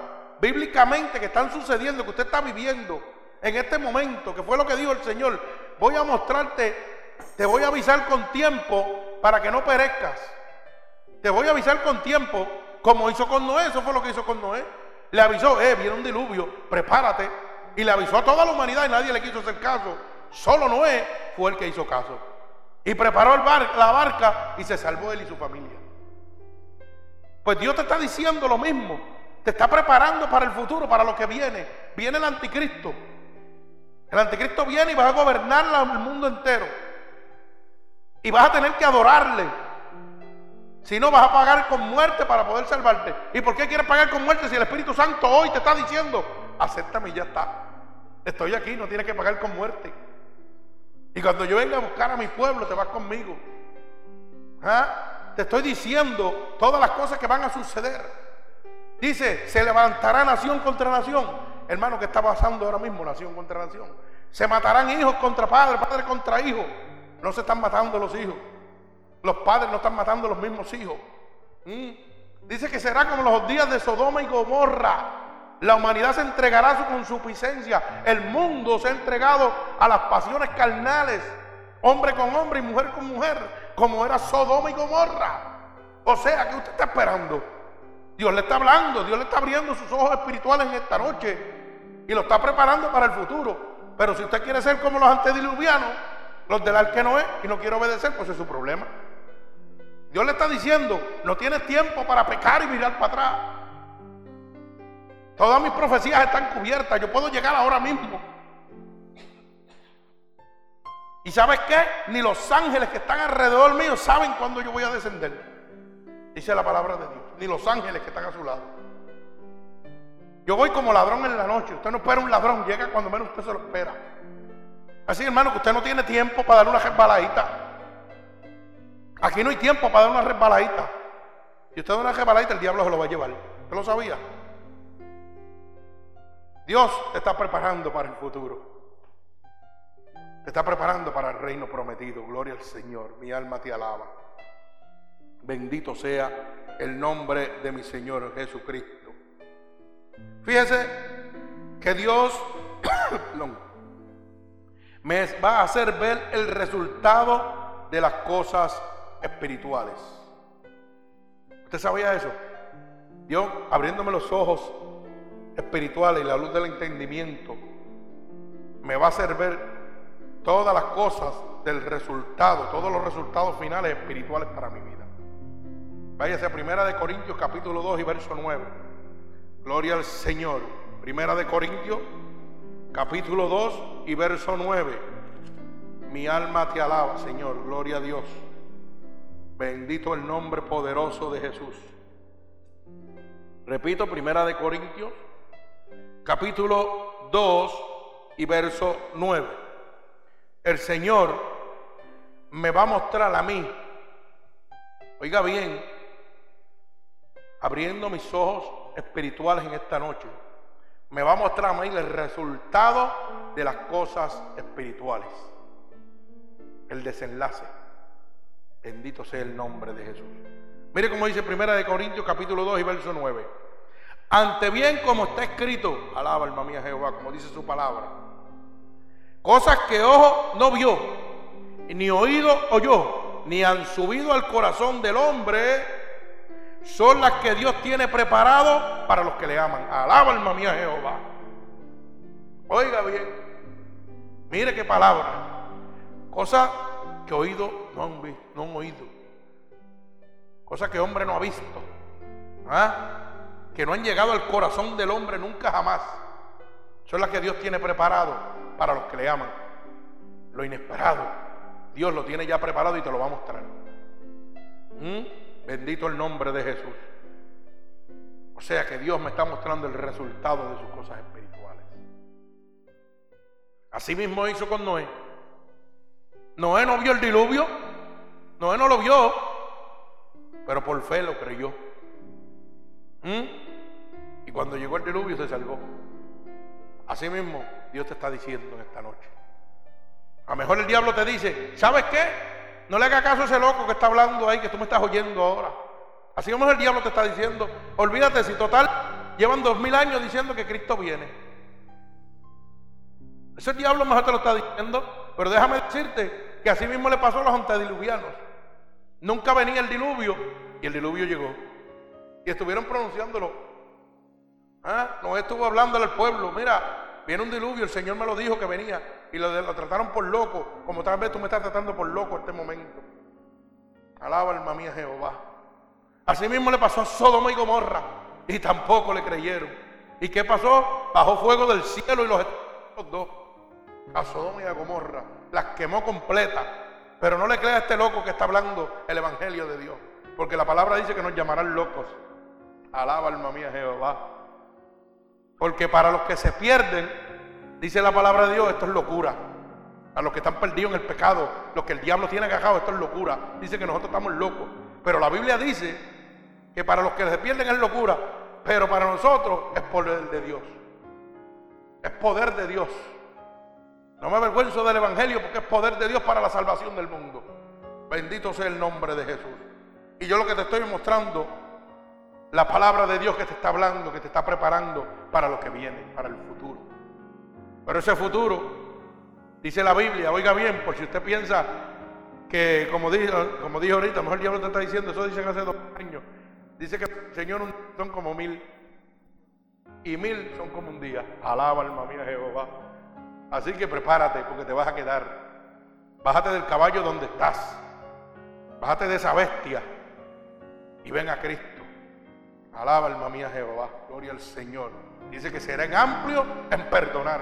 bíblicamente que están sucediendo, que usted está viviendo en este momento, que fue lo que dijo el Señor, voy a mostrarte, te voy a avisar con tiempo para que no perezcas. Te voy a avisar con tiempo, como hizo con Noé, eso fue lo que hizo con Noé. Le avisó, eh, viene un diluvio, prepárate. Y le avisó a toda la humanidad y nadie le quiso hacer caso. Solo Noé fue el que hizo caso. Y preparó la barca y se salvó él y su familia. Pues Dios te está diciendo lo mismo. Te está preparando para el futuro, para lo que viene. Viene el anticristo. El anticristo viene y vas a gobernar el mundo entero. Y vas a tener que adorarle. Si no, vas a pagar con muerte para poder salvarte. ¿Y por qué quieres pagar con muerte si el Espíritu Santo hoy te está diciendo, acéptame y ya está? Estoy aquí, no tienes que pagar con muerte. Y cuando yo venga a buscar a mi pueblo, te vas conmigo. ¿Ah? Te estoy diciendo todas las cosas que van a suceder. Dice, se levantará nación contra nación. Hermano, ¿qué está pasando ahora mismo? Nación contra nación. Se matarán hijos contra padres, padres contra hijos. No se están matando los hijos. Los padres no están matando los mismos hijos. ¿Mm? Dice que será como los días de Sodoma y Gomorra. La humanidad se entregará a su consuficiencia. El mundo se ha entregado a las pasiones carnales. Hombre con hombre y mujer con mujer. Como era Sodoma y Gomorra. O sea, ¿qué usted está esperando? Dios le está hablando. Dios le está abriendo sus ojos espirituales en esta noche. Y lo está preparando para el futuro. Pero si usted quiere ser como los antediluvianos, los del arque Noé, y no quiere obedecer, pues es su problema. Dios le está diciendo, no tienes tiempo para pecar y mirar para atrás. Todas mis profecías están cubiertas. Yo puedo llegar ahora mismo. ¿Y sabes qué? Ni los ángeles que están alrededor mío saben cuándo yo voy a descender. Dice la palabra de Dios. Ni los ángeles que están a su lado. Yo voy como ladrón en la noche. Usted no espera un ladrón. Llega cuando menos usted se lo espera. Así, hermano, que usted no tiene tiempo para darle una resbaladita. Aquí no hay tiempo para dar una resbaladita. Si usted da una resbaladita, el diablo se lo va a llevar. ¿Usted lo sabía? Dios te está preparando para el futuro. Te está preparando para el reino prometido. Gloria al Señor. Mi alma te alaba. Bendito sea el nombre de mi Señor Jesucristo. Fíjese que Dios me va a hacer ver el resultado de las cosas espirituales. ¿Usted sabía eso? Dios abriéndome los ojos espirituales y la luz del entendimiento, me va a hacer ver todas las cosas del resultado, todos los resultados finales espirituales para mi vida. Váyase a Primera de Corintios capítulo 2 y verso 9. Gloria al Señor. Primera de Corintios capítulo 2 y verso 9. Mi alma te alaba, Señor. Gloria a Dios. Bendito el nombre poderoso de Jesús. Repito, Primera de Corintios capítulo 2 y verso 9. El Señor me va a mostrar a mí, oiga bien, abriendo mis ojos espirituales en esta noche, me va a mostrar a mí el resultado de las cosas espirituales, el desenlace. Bendito sea el nombre de Jesús. Mire cómo dice Primera de Corintios capítulo 2 y verso 9. Ante bien como está escrito, alaba alma mía Jehová, como dice su palabra. Cosas que ojo no vio, ni oído oyó, ni han subido al corazón del hombre, son las que Dios tiene preparado para los que le aman. Alaba alma mía Jehová. Oiga bien, mire qué palabra. Cosas que oído no han, no han oído. Cosas que hombre no ha visto ¿Ah? Que no han llegado al corazón del hombre nunca jamás, son las que Dios tiene preparado para los que le aman. Lo inesperado, Dios lo tiene ya preparado y te lo va a mostrar. ¿Mm? Bendito el nombre de Jesús. O sea que Dios me está mostrando el resultado de sus cosas espirituales. Así mismo hizo con Noé. Noé no vio el diluvio. Noé no lo vio. Pero por fe lo creyó. ¿Mm? Y cuando llegó el diluvio se salvó. Así mismo Dios te está diciendo en esta noche. A lo mejor el diablo te dice, ¿sabes qué? No le haga caso a ese loco que está hablando ahí, que tú me estás oyendo ahora. Así como el diablo te está diciendo, olvídate si total llevan dos mil años diciendo que Cristo viene. Ese diablo mejor te lo está diciendo, pero déjame decirte que así mismo le pasó a los antediluvianos. Nunca venía el diluvio y el diluvio llegó. Y estuvieron pronunciándolo. ¿Ah? No estuvo hablándole al pueblo, mira, viene un diluvio, el Señor me lo dijo que venía. Y lo, trataron por loco, como tal vez tú me estás tratando por loco en este momento. Alaba alma mía Jehová. Así mismo le pasó a Sodoma y Gomorra y tampoco le creyeron. ¿Y qué pasó? Bajó fuego del cielo y los dos, a Sodoma y a Gomorra, las quemó completa. Pero no le crea a este loco que está hablando el Evangelio de Dios, porque la palabra dice que nos llamarán locos. Alaba alma mía Jehová. Porque para los que se pierden, dice la palabra de Dios, esto es locura. A los que están perdidos en el pecado, los que el diablo tiene agajado, esto es locura. Dice que nosotros estamos locos. Pero la Biblia dice que para los que se pierden es locura, pero para nosotros es poder de Dios. Es poder de Dios. No me avergüenzo del Evangelio porque es poder de Dios para la salvación del mundo. Bendito sea el nombre de Jesús. Y yo lo que te estoy mostrando, la palabra de Dios que te está hablando, que te está preparando para lo que viene, para el futuro. Pero ese futuro, dice la Biblia, oiga bien, por si usted piensa que, como dijo, como dijo ahorita, mejor el diablo te está diciendo, eso dicen hace dos años, dice que el Señor son como mil y mil son como un día. Alaba alma mía Jehová. Así que prepárate porque te vas a quedar. Bájate del caballo donde estás. Bájate de esa bestia y ven a Cristo. Alaba alma mía Jehová. Gloria al Señor. Dice que será en amplio en perdonar.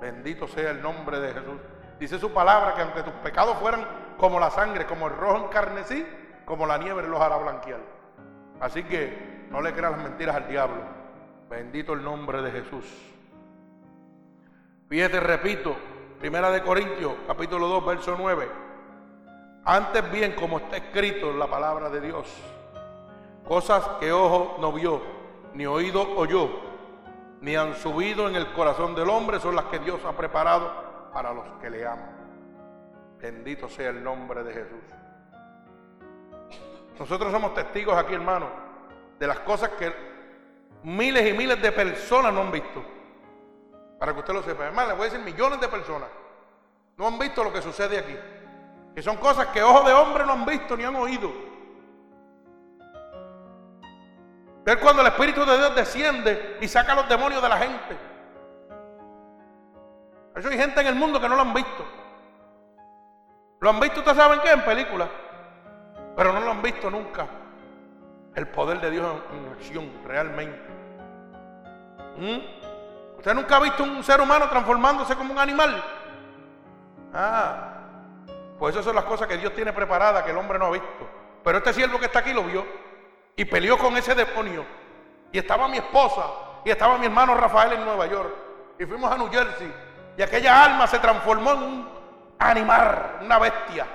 Bendito sea el nombre de Jesús. Dice su palabra que aunque tus pecados fueran como la sangre, como el rojo en carnesí, como la nieve los hará blanquear. Así que no le creas las mentiras al diablo. Bendito el nombre de Jesús. Fíjate, repito, Primera de Corintios, capítulo 2, verso 9. Antes bien, como está escrito en la palabra de Dios, cosas que ojo no vio, ni oído oyó, ni han subido en el corazón del hombre, son las que Dios ha preparado para los que le aman. Bendito sea el nombre de Jesús. Nosotros somos testigos aquí, hermano, de las cosas que miles y miles de personas no han visto. Para que usted lo sepa. Además, le voy a decir millones de personas no han visto lo que sucede aquí. Que son cosas que ojos de hombre no han visto ni han oído. Es cuando el Espíritu de Dios desciende y saca a los demonios de la gente. Eso hay gente en el mundo que no lo han visto. Lo han visto, ustedes saben qué, en películas. Pero no lo han visto nunca. El poder de Dios en, acción, realmente. ¿Mm? ¿Usted nunca ha visto un ser humano transformándose como un animal? Ah, pues esas son las cosas que Dios tiene preparadas que el hombre no ha visto. Pero este siervo que está aquí lo vio y peleó con ese demonio. Y estaba mi esposa y estaba mi hermano Rafael en Nueva York. Y fuimos a New Jersey. Y aquella alma se transformó en un animal, una bestia.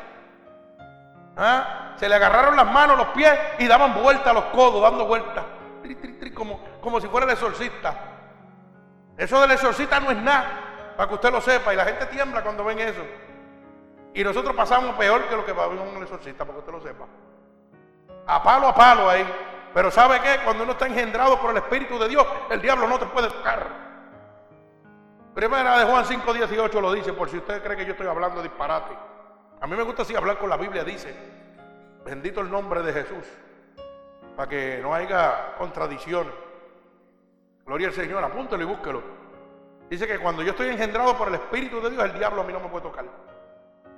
¿Ah? Se le agarraron las manos, los pies y daban vueltas a los codos, dando vueltas. Como, como si fuera el exorcista. Eso del exorcista no es nada. Para que usted lo sepa. Y la gente tiembla cuando ven eso. Y nosotros pasamos peor que lo que va a ver un exorcista, para que usted lo sepa. A palo a palo ahí. Pero ¿sabe qué? Cuando uno está engendrado por el Espíritu de Dios, el diablo no te puede tocar. Primera de Juan 5, 18 lo dice, por si usted cree que yo estoy hablando disparate. A mí me gusta así hablar con la Biblia, dice, bendito el nombre de Jesús, para que no haya contradicciones. Gloria al Señor, apúntelo y búsquelo. Dice que cuando yo estoy engendrado por el Espíritu de Dios, el diablo a mí no me puede tocar.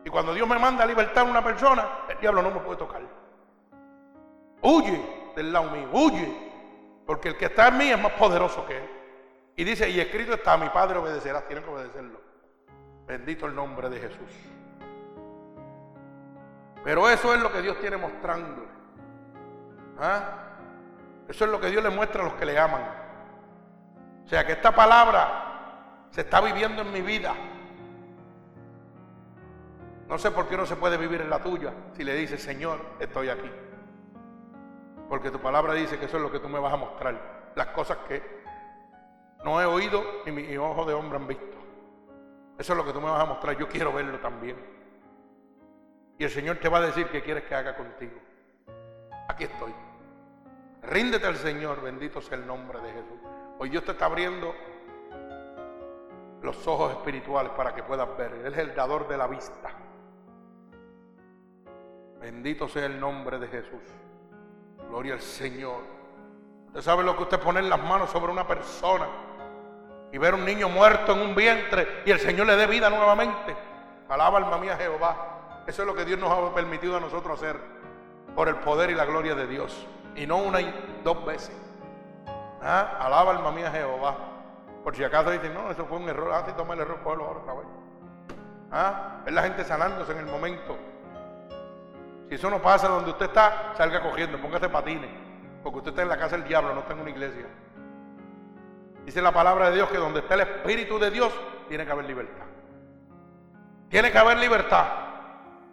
Y cuando Dios me manda a libertar a una persona, el diablo no me puede tocar. Huye. del lado mío. Huye, porque el que está en mí es más poderoso que él. Y dice, y escrito está, mi Padre obedecerá, tiene que obedecerlo. Bendito el nombre de Jesús. Pero eso es lo que Dios tiene mostrándole. ¿Ah? Eso es lo que Dios le muestra a los que le aman. O sea que esta palabra se está viviendo en mi vida. No sé por qué no se puede vivir en la tuya si le dices, Señor, estoy aquí. Porque tu palabra dice que eso es lo que tú me vas a mostrar. Las cosas que no he oído ni mi ojo de hombre han visto. Eso es lo que tú me vas a mostrar. Yo quiero verlo también. Y el Señor te va a decir qué quieres que haga contigo. Aquí estoy. Ríndete al Señor, bendito sea el nombre de Jesús. Hoy Dios te está abriendo los ojos espirituales para que puedas ver. Él es el dador de la vista. Bendito sea el nombre de Jesús. Gloria al Señor. Usted sabe lo que usted pone las manos sobre una persona y ver un niño muerto en un vientre y el Señor le dé vida nuevamente. Alaba alma mía Jehová. Eso es lo que Dios nos ha permitido a nosotros hacer por el poder y la gloria de Dios. Y no una y dos veces. ¿Ah? Alaba alma mía Jehová. Por si acaso dicen, no, eso fue un error. Ah, toma el error, cógelo ahora otra vez. ¿Ah? Es la gente sanándose en el momento. Si eso no pasa donde usted está, salga cogiendo, póngase patines. Porque usted está en la casa del diablo, no está en una iglesia. Dice la palabra de Dios que donde está el Espíritu de Dios, tiene que haber libertad. Tiene que haber libertad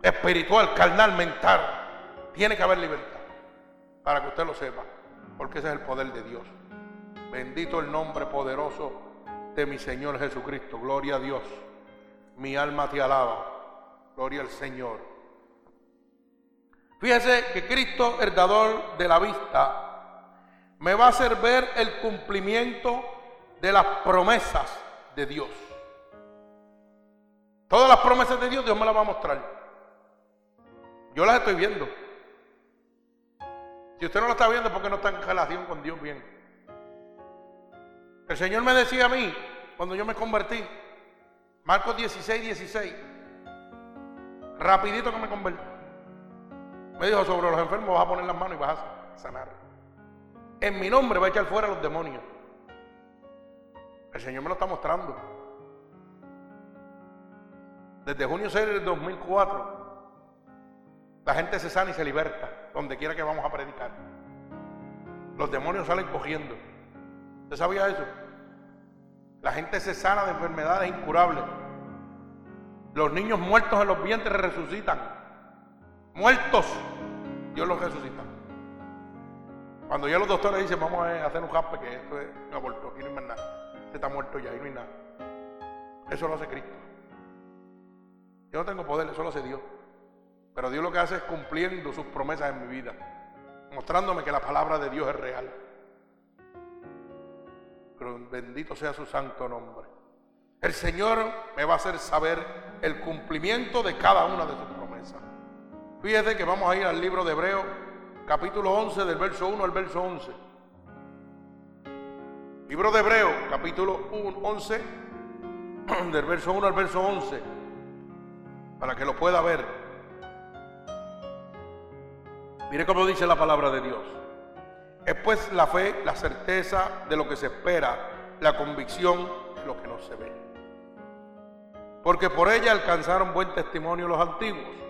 espiritual, carnal, mental. Tiene que haber libertad. Para que usted lo sepa. Porque ese es el poder de Dios. Bendito el nombre poderoso de mi Señor Jesucristo. Gloria a Dios. Mi alma te alaba. Gloria al Señor. Fíjese que Cristo, el dador de la vista, me va a hacer ver el cumplimiento de las promesas de Dios. Todas las promesas de Dios, Dios me las va a mostrar. Yo las estoy viendo. Si usted no lo está viendo, porque no está en relación con Dios bien. El Señor me decía a mí, cuando yo me convertí, Marcos 16, 16, rapidito que me convertí. Me dijo, sobre los enfermos vas a poner las manos y vas a sanar. En mi nombre va a echar fuera a los demonios. El Señor me lo está mostrando. Desde junio 6 del 2004, la gente se sana y se liberta, donde quiera que vamos a predicar. Los demonios salen cogiendo. ¿Usted sabía eso? La gente se sana de enfermedades incurables. Los niños muertos en los vientres resucitan. Muertos, Dios los resucita. Cuando ya los doctores dicen, vamos a hacer un jaspe, que esto es un aborto, aquí no hay más nada está muerto ya y no hay nada. Eso lo hace Cristo. Yo no tengo poder, eso lo hace Dios. Pero Dios lo que hace es cumpliendo sus promesas en mi vida, mostrándome que la palabra de Dios es real. Pero bendito sea su santo nombre. El Señor me va a hacer saber el cumplimiento de cada una de sus promesas. Fíjese que vamos a ir al libro de Hebreo, capítulo 11, del verso 1 al verso 11. Libro de Hebreo, capítulo 11, del verso 1 al verso 11, para que lo pueda ver. Mire cómo dice la palabra de Dios. Es pues la fe, la certeza de lo que se espera, la convicción de lo que no se ve. Porque por ella alcanzaron buen testimonio los antiguos.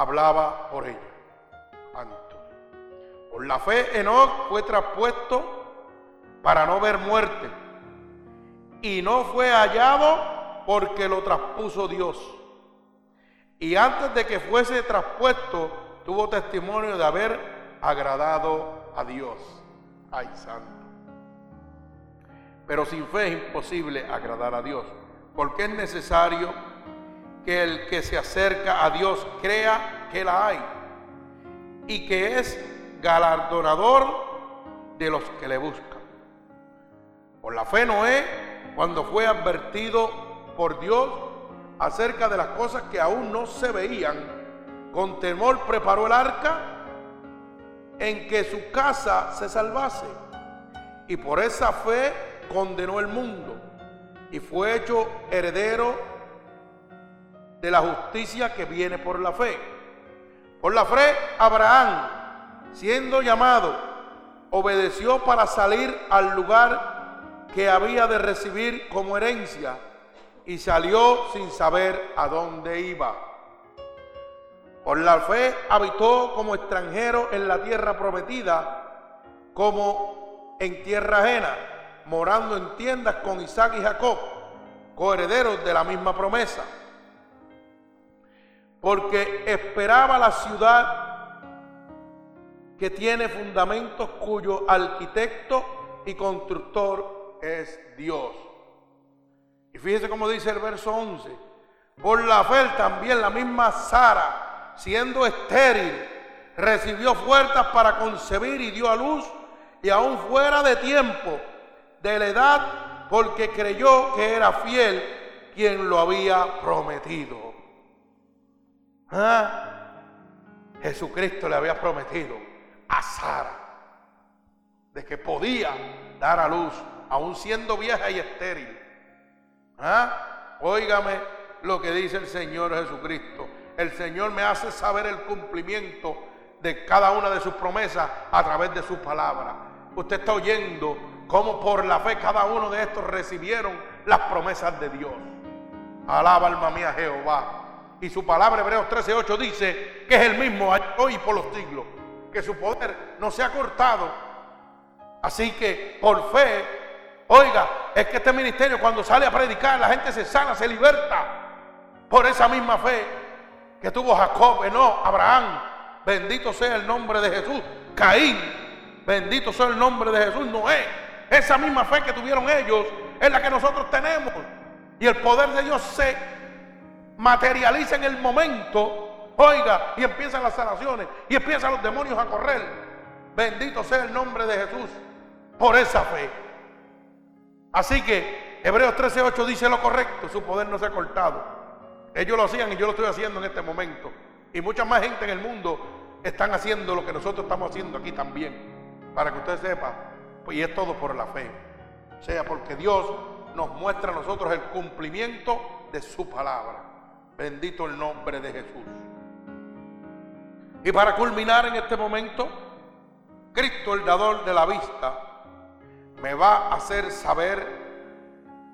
hablaba por ella. Por la fe, Enoch fue traspuesto para no ver muerte. Y no fue hallado porque lo traspuso Dios. Y antes de que fuese traspuesto, tuvo testimonio de haber agradado a Dios. Ay, santo. Pero sin fe es imposible agradar a Dios, porque es necesario que el que se acerca a Dios crea que la hay y que es galardonador de los que le buscan. Por la fe Noé, cuando fue advertido por Dios acerca de las cosas que aún no se veían, con temor preparó el arca en que su casa se salvase. Y por esa fe condenó el mundo y fue hecho heredero de la justicia que viene por la fe. Por la fe, Abraham, siendo llamado, obedeció para salir al lugar que había de recibir como herencia y salió sin saber a dónde iba. Por la fe habitó como extranjero en la tierra prometida, como en tierra ajena, morando en tiendas con Isaac y Jacob, coherederos de la misma promesa. Porque esperaba la ciudad que tiene fundamentos cuyo arquitecto y constructor es Dios. Y fíjese cómo dice el verso 11. Por la fe también la misma Sara siendo estéril, recibió fuerzas para concebir y dio a luz, y aún fuera de tiempo, de la edad, porque creyó que era fiel quien lo había prometido. ¿Ah? Jesucristo le había prometido a Sara de que podía dar a luz, aún siendo vieja y estéril. ¿Ah? Óigame lo que dice el Señor Jesucristo el Señor me hace saber el cumplimiento de cada una de sus promesas a través de su palabra. Usted está oyendo cómo por la fe cada uno de estos recibieron las promesas de Dios. Alaba alma mía Jehová. Y su palabra, Hebreos 13:8, dice que es el mismo hoy por los siglos. Que su poder no se ha cortado. Así que por fe, oiga, es que este ministerio cuando sale a predicar, la gente se sana, se liberta. Por esa misma fe que tuvo Jacob, no, Abraham, bendito sea el nombre de Jesús, Caín, bendito sea el nombre de Jesús, Noé, esa misma fe que tuvieron ellos es la que nosotros tenemos. Y el poder de Dios se materializa en el momento, oiga, y empiezan las sanaciones, y empiezan los demonios a correr. Bendito sea el nombre de Jesús por esa fe. Así que Hebreos 13:8 dice lo correcto, su poder no se ha cortado. Ellos lo hacían y yo lo estoy haciendo en este momento. Y mucha más gente en el mundo están haciendo lo que nosotros estamos haciendo aquí también. Para que usted sepa, pues y es todo por la fe. O sea, porque Dios nos muestra a nosotros el cumplimiento de su palabra. Bendito el nombre de Jesús. Y para culminar en este momento, Cristo el dador de la vista me va a hacer saber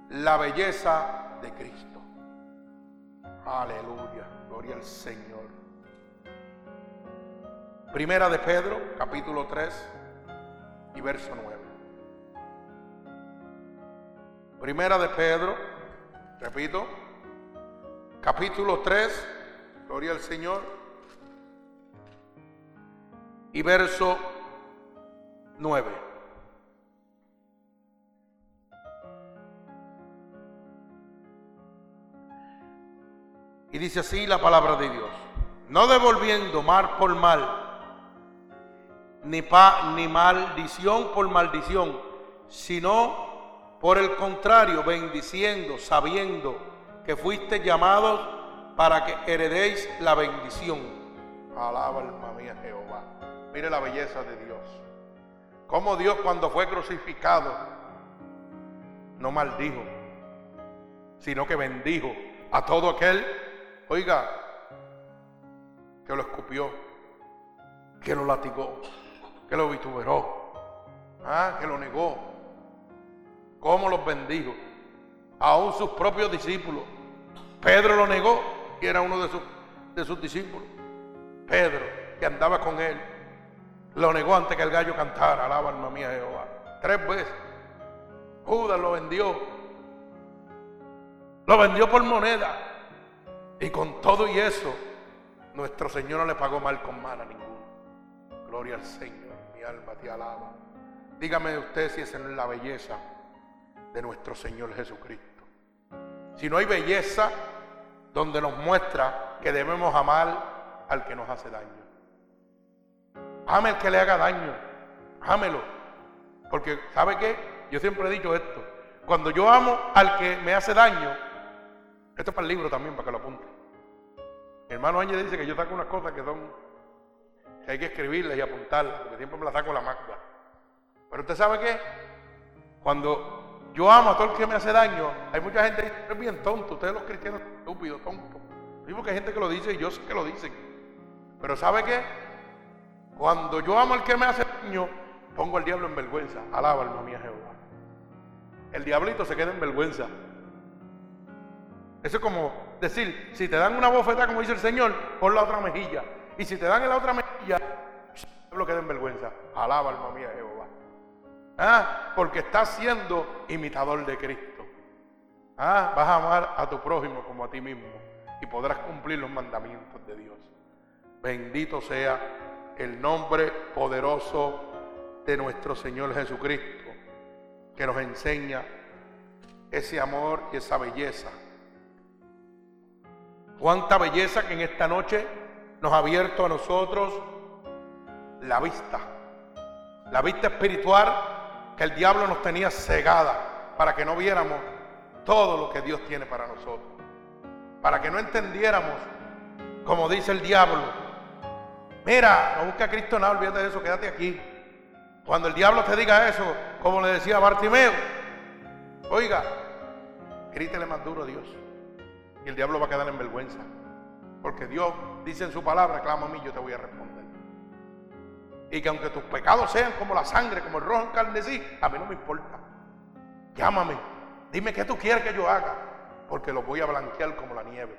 la belleza de Cristo. Aleluya, gloria al Señor. Primera de Pedro, capítulo 3 y verso 9. Primera de Pedro, repito, capítulo 3, gloria al Señor, y verso 9. Y dice así la palabra de Dios. No devolviendo mal por mal, ni, pa, ni maldición por maldición, sino por el contrario, bendiciendo, sabiendo que fuiste llamados para que heredéis la bendición. Alaba alma mía Jehová. Mire la belleza de Dios. Como Dios cuando fue crucificado no maldijo, sino que bendijo a todo aquel Oiga, que lo escupió, que lo latigó, que lo vituperó, ¿ah? que lo negó, cómo los bendijo, aún sus propios discípulos. Pedro lo negó y era uno de sus, discípulos. Pedro, que andaba con él, lo negó antes que el gallo cantara, alaba alma mía Jehová. Tres veces. Judas lo vendió. Lo vendió por moneda. Y con todo y eso, nuestro Señor no le pagó mal con mal a ninguno. Gloria al Señor, mi alma te alaba. Dígame usted si esa no es la belleza de nuestro Señor Jesucristo. Si no hay belleza donde nos muestra que debemos amar al que nos hace daño. ame el que le haga daño, ámelo. Porque, ¿sabe qué? Yo siempre he dicho esto. Cuando yo amo al que me hace daño, esto es para el libro también, para que lo apunte. Hermano Ángel dice que yo saco unas cosas que son, que hay que escribirlas y apuntarlas, porque siempre me las saco la magua. Pero usted sabe qué? Cuando yo amo a todo el que me hace daño, hay mucha gente que dice, es bien tonto, ustedes los cristianos son estúpidos, tontos. Digo que hay gente que lo dice y yo sé que lo dicen. Pero ¿sabe qué? Cuando yo amo al que me hace daño, pongo al diablo en vergüenza. Alaba alma mía Jehová. El diablito se queda en vergüenza. Eso es como decir, si te dan una bofeta, como dice el Señor, pon la otra mejilla. Y si te dan en la otra mejilla, el diablo queda en vergüenza. Alaba alma mía Jehová. Ah, porque estás siendo imitador de Cristo. Ah, vas a amar a tu prójimo como a ti mismo y podrás cumplir los mandamientos de Dios. Bendito sea el nombre poderoso de nuestro Señor Jesucristo, que nos enseña ese amor y esa belleza. Cuánta belleza que en esta noche nos ha abierto a nosotros la vista, la vista espiritual que el diablo nos tenía cegada para que no viéramos todo lo que Dios tiene para nosotros, para que no entendiéramos, como dice el diablo, Mira, no busca a Cristo nada, olvídate de eso, quédate aquí. Cuando el diablo te diga eso, como le decía Bartimeo, oiga, grítele más duro a Dios. Y el diablo va a quedar en vergüenza. Porque Dios dice en su palabra, clama a mí, yo te voy a responder. Y que aunque tus pecados sean como la sangre, como el rojo en carnesí, a mí no me importa. Llámame, dime qué tú quieres que yo haga, porque lo voy a blanquear como la nieve.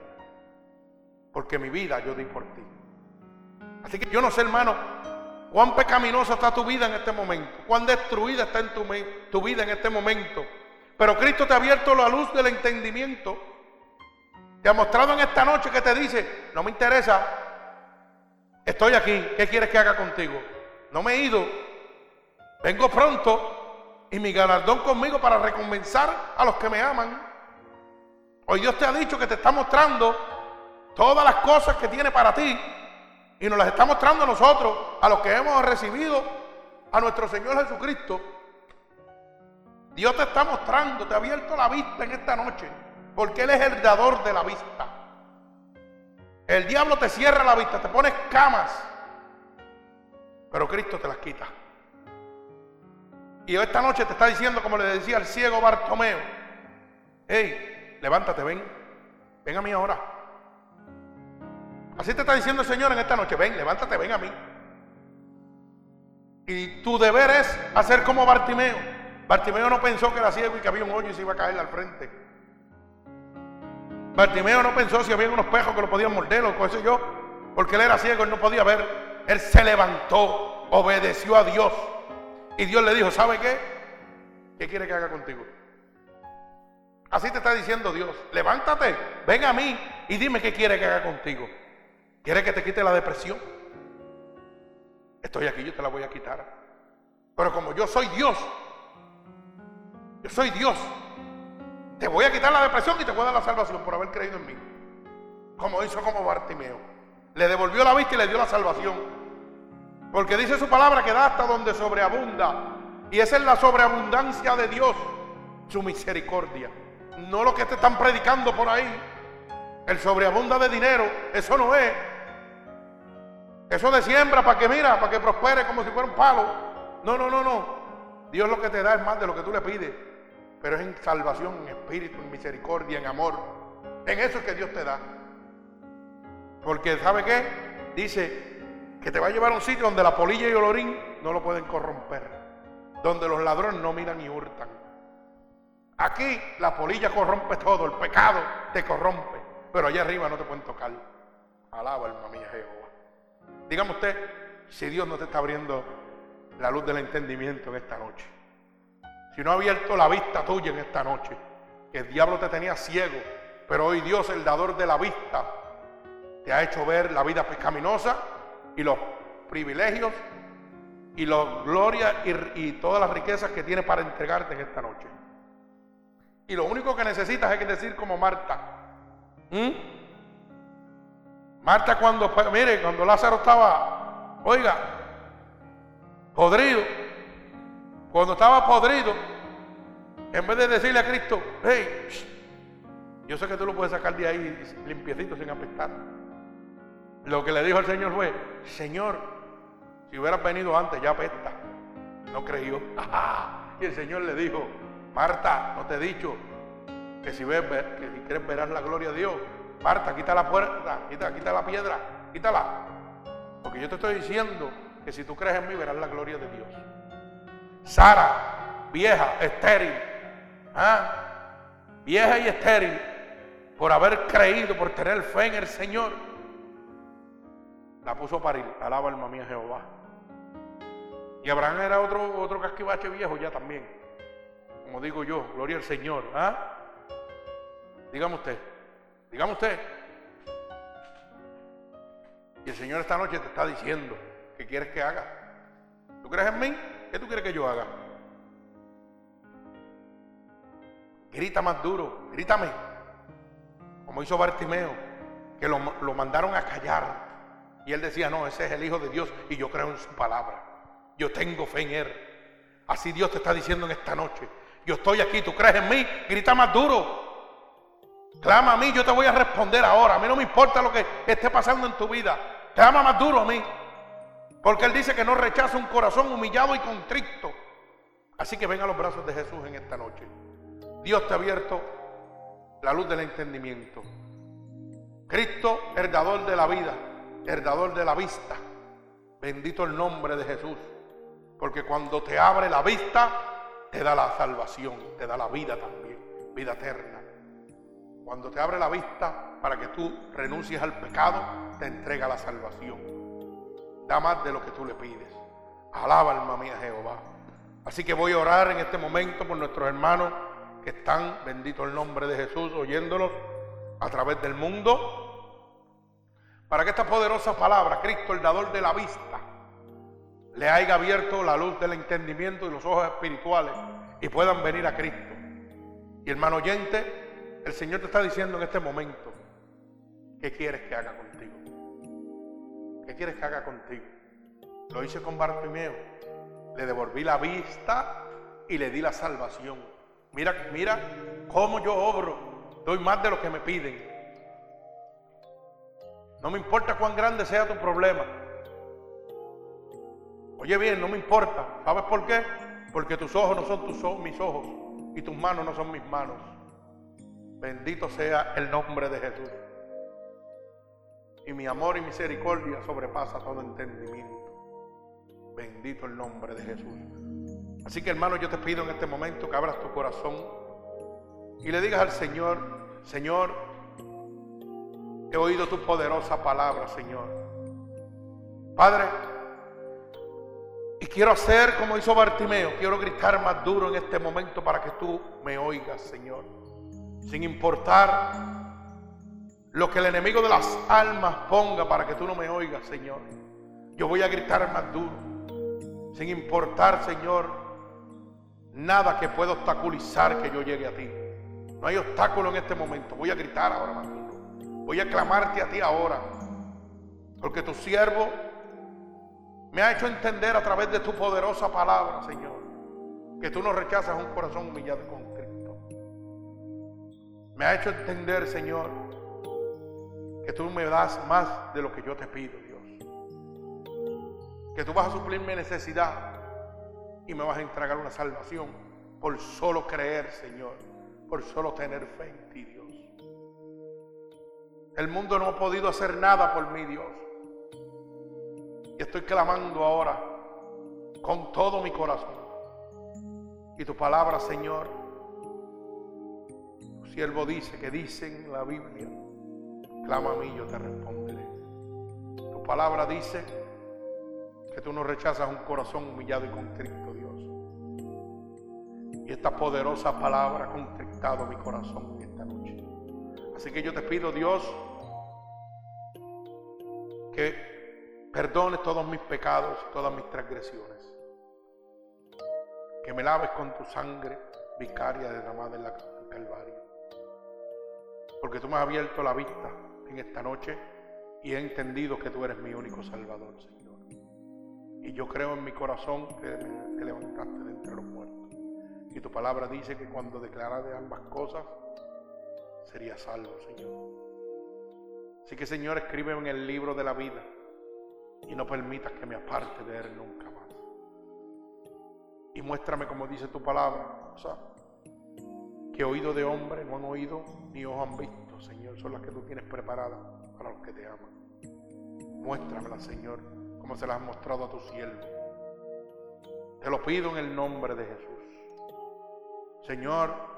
Porque mi vida yo di por ti. Así que yo no sé, hermano, cuán pecaminosa está tu vida en este momento, cuán destruida está en tu vida en este momento. Pero Cristo te ha abierto la luz del entendimiento. Te ha mostrado en esta noche que te dice, no me interesa, estoy aquí, ¿qué quieres que haga contigo? No me he ido, vengo pronto y mi galardón conmigo para recompensar a los que me aman. Hoy Dios te ha dicho que te está mostrando todas las cosas que tiene para ti y nos las está mostrando a nosotros, a los que hemos recibido a nuestro Señor Jesucristo. Dios te está mostrando, te ha abierto la vista en esta noche, porque Él es el dador de la vista. El diablo te cierra la vista, te pone camas, pero Cristo te las quita. Y esta noche te está diciendo, como le decía al ciego Bartomeo, hey, levántate, ven, ven a mí ahora. Así te está diciendo el Señor en esta noche, ven, levántate, ven a mí. Y tu deber es hacer como Bartimeo. Bartimeo no pensó que era ciego y que había un hoyo y se iba a caer al frente. Bartimeo no pensó si había unos pejos que lo podían morder o qué sé yo, porque él era ciego, él no podía ver. Él se levantó, obedeció a Dios. Y Dios le dijo, ¿sabe qué? ¿Qué quiere que haga contigo? Así te está diciendo Dios, levántate, ven a mí y dime qué quiere que haga contigo. ¿Quieres que te quite la depresión? Estoy aquí, yo te la voy a quitar. Pero como yo soy Dios, yo soy Dios, te voy a quitar la depresión y te voy a dar la salvación por haber creído en mí. Como hizo como Bartimeo. Le devolvió la vista y le dio la salvación. Porque dice su palabra que da hasta donde sobreabunda. Y esa es la sobreabundancia de Dios, su misericordia. No lo que te están predicando por ahí. El sobreabunda de dinero, eso no es. Eso de siembra para que mira, para que prospere como si fuera un palo. No, no, no, no. Dios lo que te da es más de lo que tú le pides. Pero es en salvación, en espíritu, en misericordia, en amor. En eso es que Dios te da. Porque ¿sabe qué? Dice que te va a llevar a un sitio donde la polilla y el orín no lo pueden corromper. Donde los ladrones no miran y hurtan. Aquí la polilla corrompe todo, el pecado te corrompe. Pero allá arriba no te pueden tocar. Alaba alma mía Jehová. Dígame usted si Dios no te está abriendo la luz del entendimiento en esta noche. Si no ha abierto la vista tuya en esta noche, que el diablo te tenía ciego, pero hoy Dios, el dador de la vista, te ha hecho ver la vida pecaminosa y los privilegios y la gloria y, todas las riquezas que tiene para entregarte en esta noche. Y lo único que necesitas es decir como Marta. Marta cuando, mire, cuando Lázaro estaba, oiga, podrido, cuando estaba podrido, en vez de decirle a Cristo, hey, yo sé que tú lo puedes sacar de ahí limpiecito sin apestar. Lo que le dijo el Señor fue, Señor, si hubieras venido antes ya apesta. No creyó. y el Señor le dijo, Marta, no te he dicho que si, ves, que si quieres verás la gloria de Dios. Marta, quita la puerta, quita, quita la piedra, quítala. Porque yo te estoy diciendo que si tú crees en mí verás la gloria de Dios. Sara, vieja, estéril, ¿ah? vieja y estéril, por haber creído, por tener fe en el Señor, la puso a parir. Alaba alma mía Jehová. Y Abraham era otro, otro casquivache viejo ya también. Como digo yo, gloria al Señor. ¿ah? Dígame usted, dígame usted. Y el Señor esta noche te está diciendo que quieres que haga. ¿Tú crees en mí? ¿Qué tú quieres que yo haga? Grita más duro, grítame. Como hizo Bartimeo, que lo, lo mandaron a callar. Y él decía, no, ese es el Hijo de Dios y yo creo en su palabra. Yo tengo fe en Él. Así Dios te está diciendo en esta noche. Yo estoy aquí, tú crees en mí, grita más duro. Clama a mí, yo te voy a responder ahora. A mí no me importa lo que esté pasando en tu vida. Clama más duro a mí. Porque Él dice que no rechaza un corazón humillado y contrito. Así que ven a los brazos de Jesús en esta noche. Dios te ha abierto la luz del entendimiento. Cristo, heredador de la vida, heredador de la vista. Bendito el nombre de Jesús. Porque cuando te abre la vista, te da la salvación, te da la vida también, vida eterna. Cuando te abre la vista para que tú renuncies al pecado, te entrega la salvación. Da más de lo que tú le pides. Alaba alma mía Jehová. Así que voy a orar en este momento por nuestros hermanos que están, bendito el nombre de Jesús, oyéndolos a través del mundo. Para que esta poderosa palabra, Cristo, el dador de la vista, le haya abierto la luz del entendimiento y los ojos espirituales y puedan venir a Cristo. Y hermano oyente, el Señor te está diciendo en este momento, ¿qué quieres que haga contigo? ¿Qué quieres que haga contigo? Lo hice con Bartimeo. Le devolví la vista y le di la salvación. Mira, mira cómo yo obro. Doy más de lo que me piden. No me importa cuán grande sea tu problema. Oye bien, no me importa. ¿Sabes por qué? Porque tus ojos no son tus, mis ojos y tus manos no son mis manos. Bendito sea el nombre de Jesús. Y mi amor y misericordia sobrepasa todo entendimiento. Bendito el nombre de Jesús. Así que hermano, yo te pido en este momento que abras tu corazón y le digas al Señor, Señor, he oído tu poderosa palabra, Señor. Padre, y quiero hacer como hizo Bartimeo, quiero gritar más duro en este momento para que tú me oigas, Señor sin importar lo que el enemigo de las almas ponga para que tú no me oigas, Señor. Yo voy a gritar más duro, sin importar, Señor, nada que pueda obstaculizar que yo llegue a ti. No hay obstáculo en este momento. Voy a gritar ahora más duro. Voy a clamarte a ti ahora. Porque tu siervo me ha hecho entender a través de tu poderosa palabra, Señor, que tú no rechazas un corazón humillado con me ha hecho entender, Señor, que tú me das más de lo que yo te pido, Dios. Que tú vas a suplir mi necesidad y me vas a entregar una salvación por solo creer, Señor, por solo tener fe en ti, Dios. El mundo no ha podido hacer nada por mí, Dios. Y estoy clamando ahora con todo mi corazón. Y tu palabra, Señor, siervo dice que dice en la Biblia, clama a mí, yo te responderé. Tu palabra dice que tú no rechazas un corazón humillado y contrito, Dios. Y esta poderosa palabra ha contrictado mi corazón. Así que yo te pido, Dios, que perdones todos mis pecados, todas mis transgresiones. Que me laves con tu sangre vicaria derramada en la Calvario porque tú me has abierto la vista en esta noche y he entendido que tú eres mi único Salvador, Señor. Y yo creo en mi corazón que te levantaste de entre los muertos. Y tu palabra dice que cuando declara de ambas cosas, sería salvo, Señor. Así que, Señor, escribe en el libro de la vida y no permitas que me aparte de él nunca más. Y muéstrame, como dice tu palabra, o sea, que oído de hombre no han oído ni ojos han visto, Señor, son las que tú tienes preparadas para los que te aman. Muéstramela, Señor, como se las has mostrado a tu siervo. Te lo pido en el nombre de Jesús. Señor,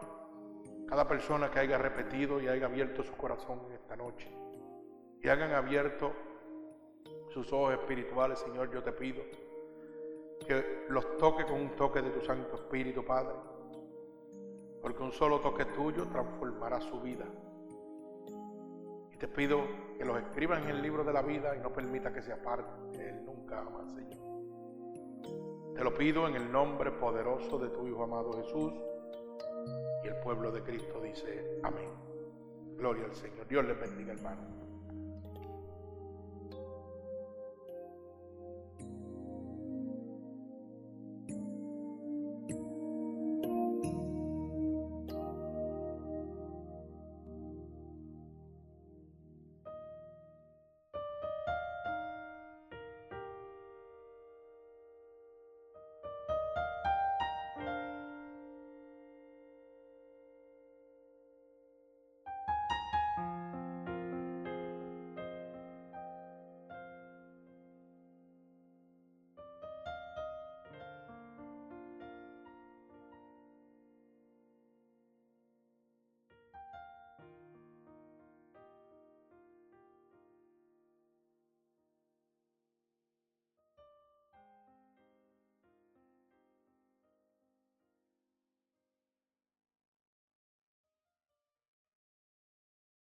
cada persona que haya repetido y haya abierto su corazón en esta noche y hayan abierto sus ojos espirituales, Señor, yo te pido que los toque con un toque de tu Santo Espíritu, Padre, porque un solo toque tuyo transformará su vida. Y te pido que los escriban en el libro de la vida y no permita que se aparte de él nunca más, Señor. Te lo pido en el nombre poderoso de tu Hijo amado Jesús. Y el pueblo de Cristo dice, amén. Gloria al Señor. Dios les bendiga, hermano.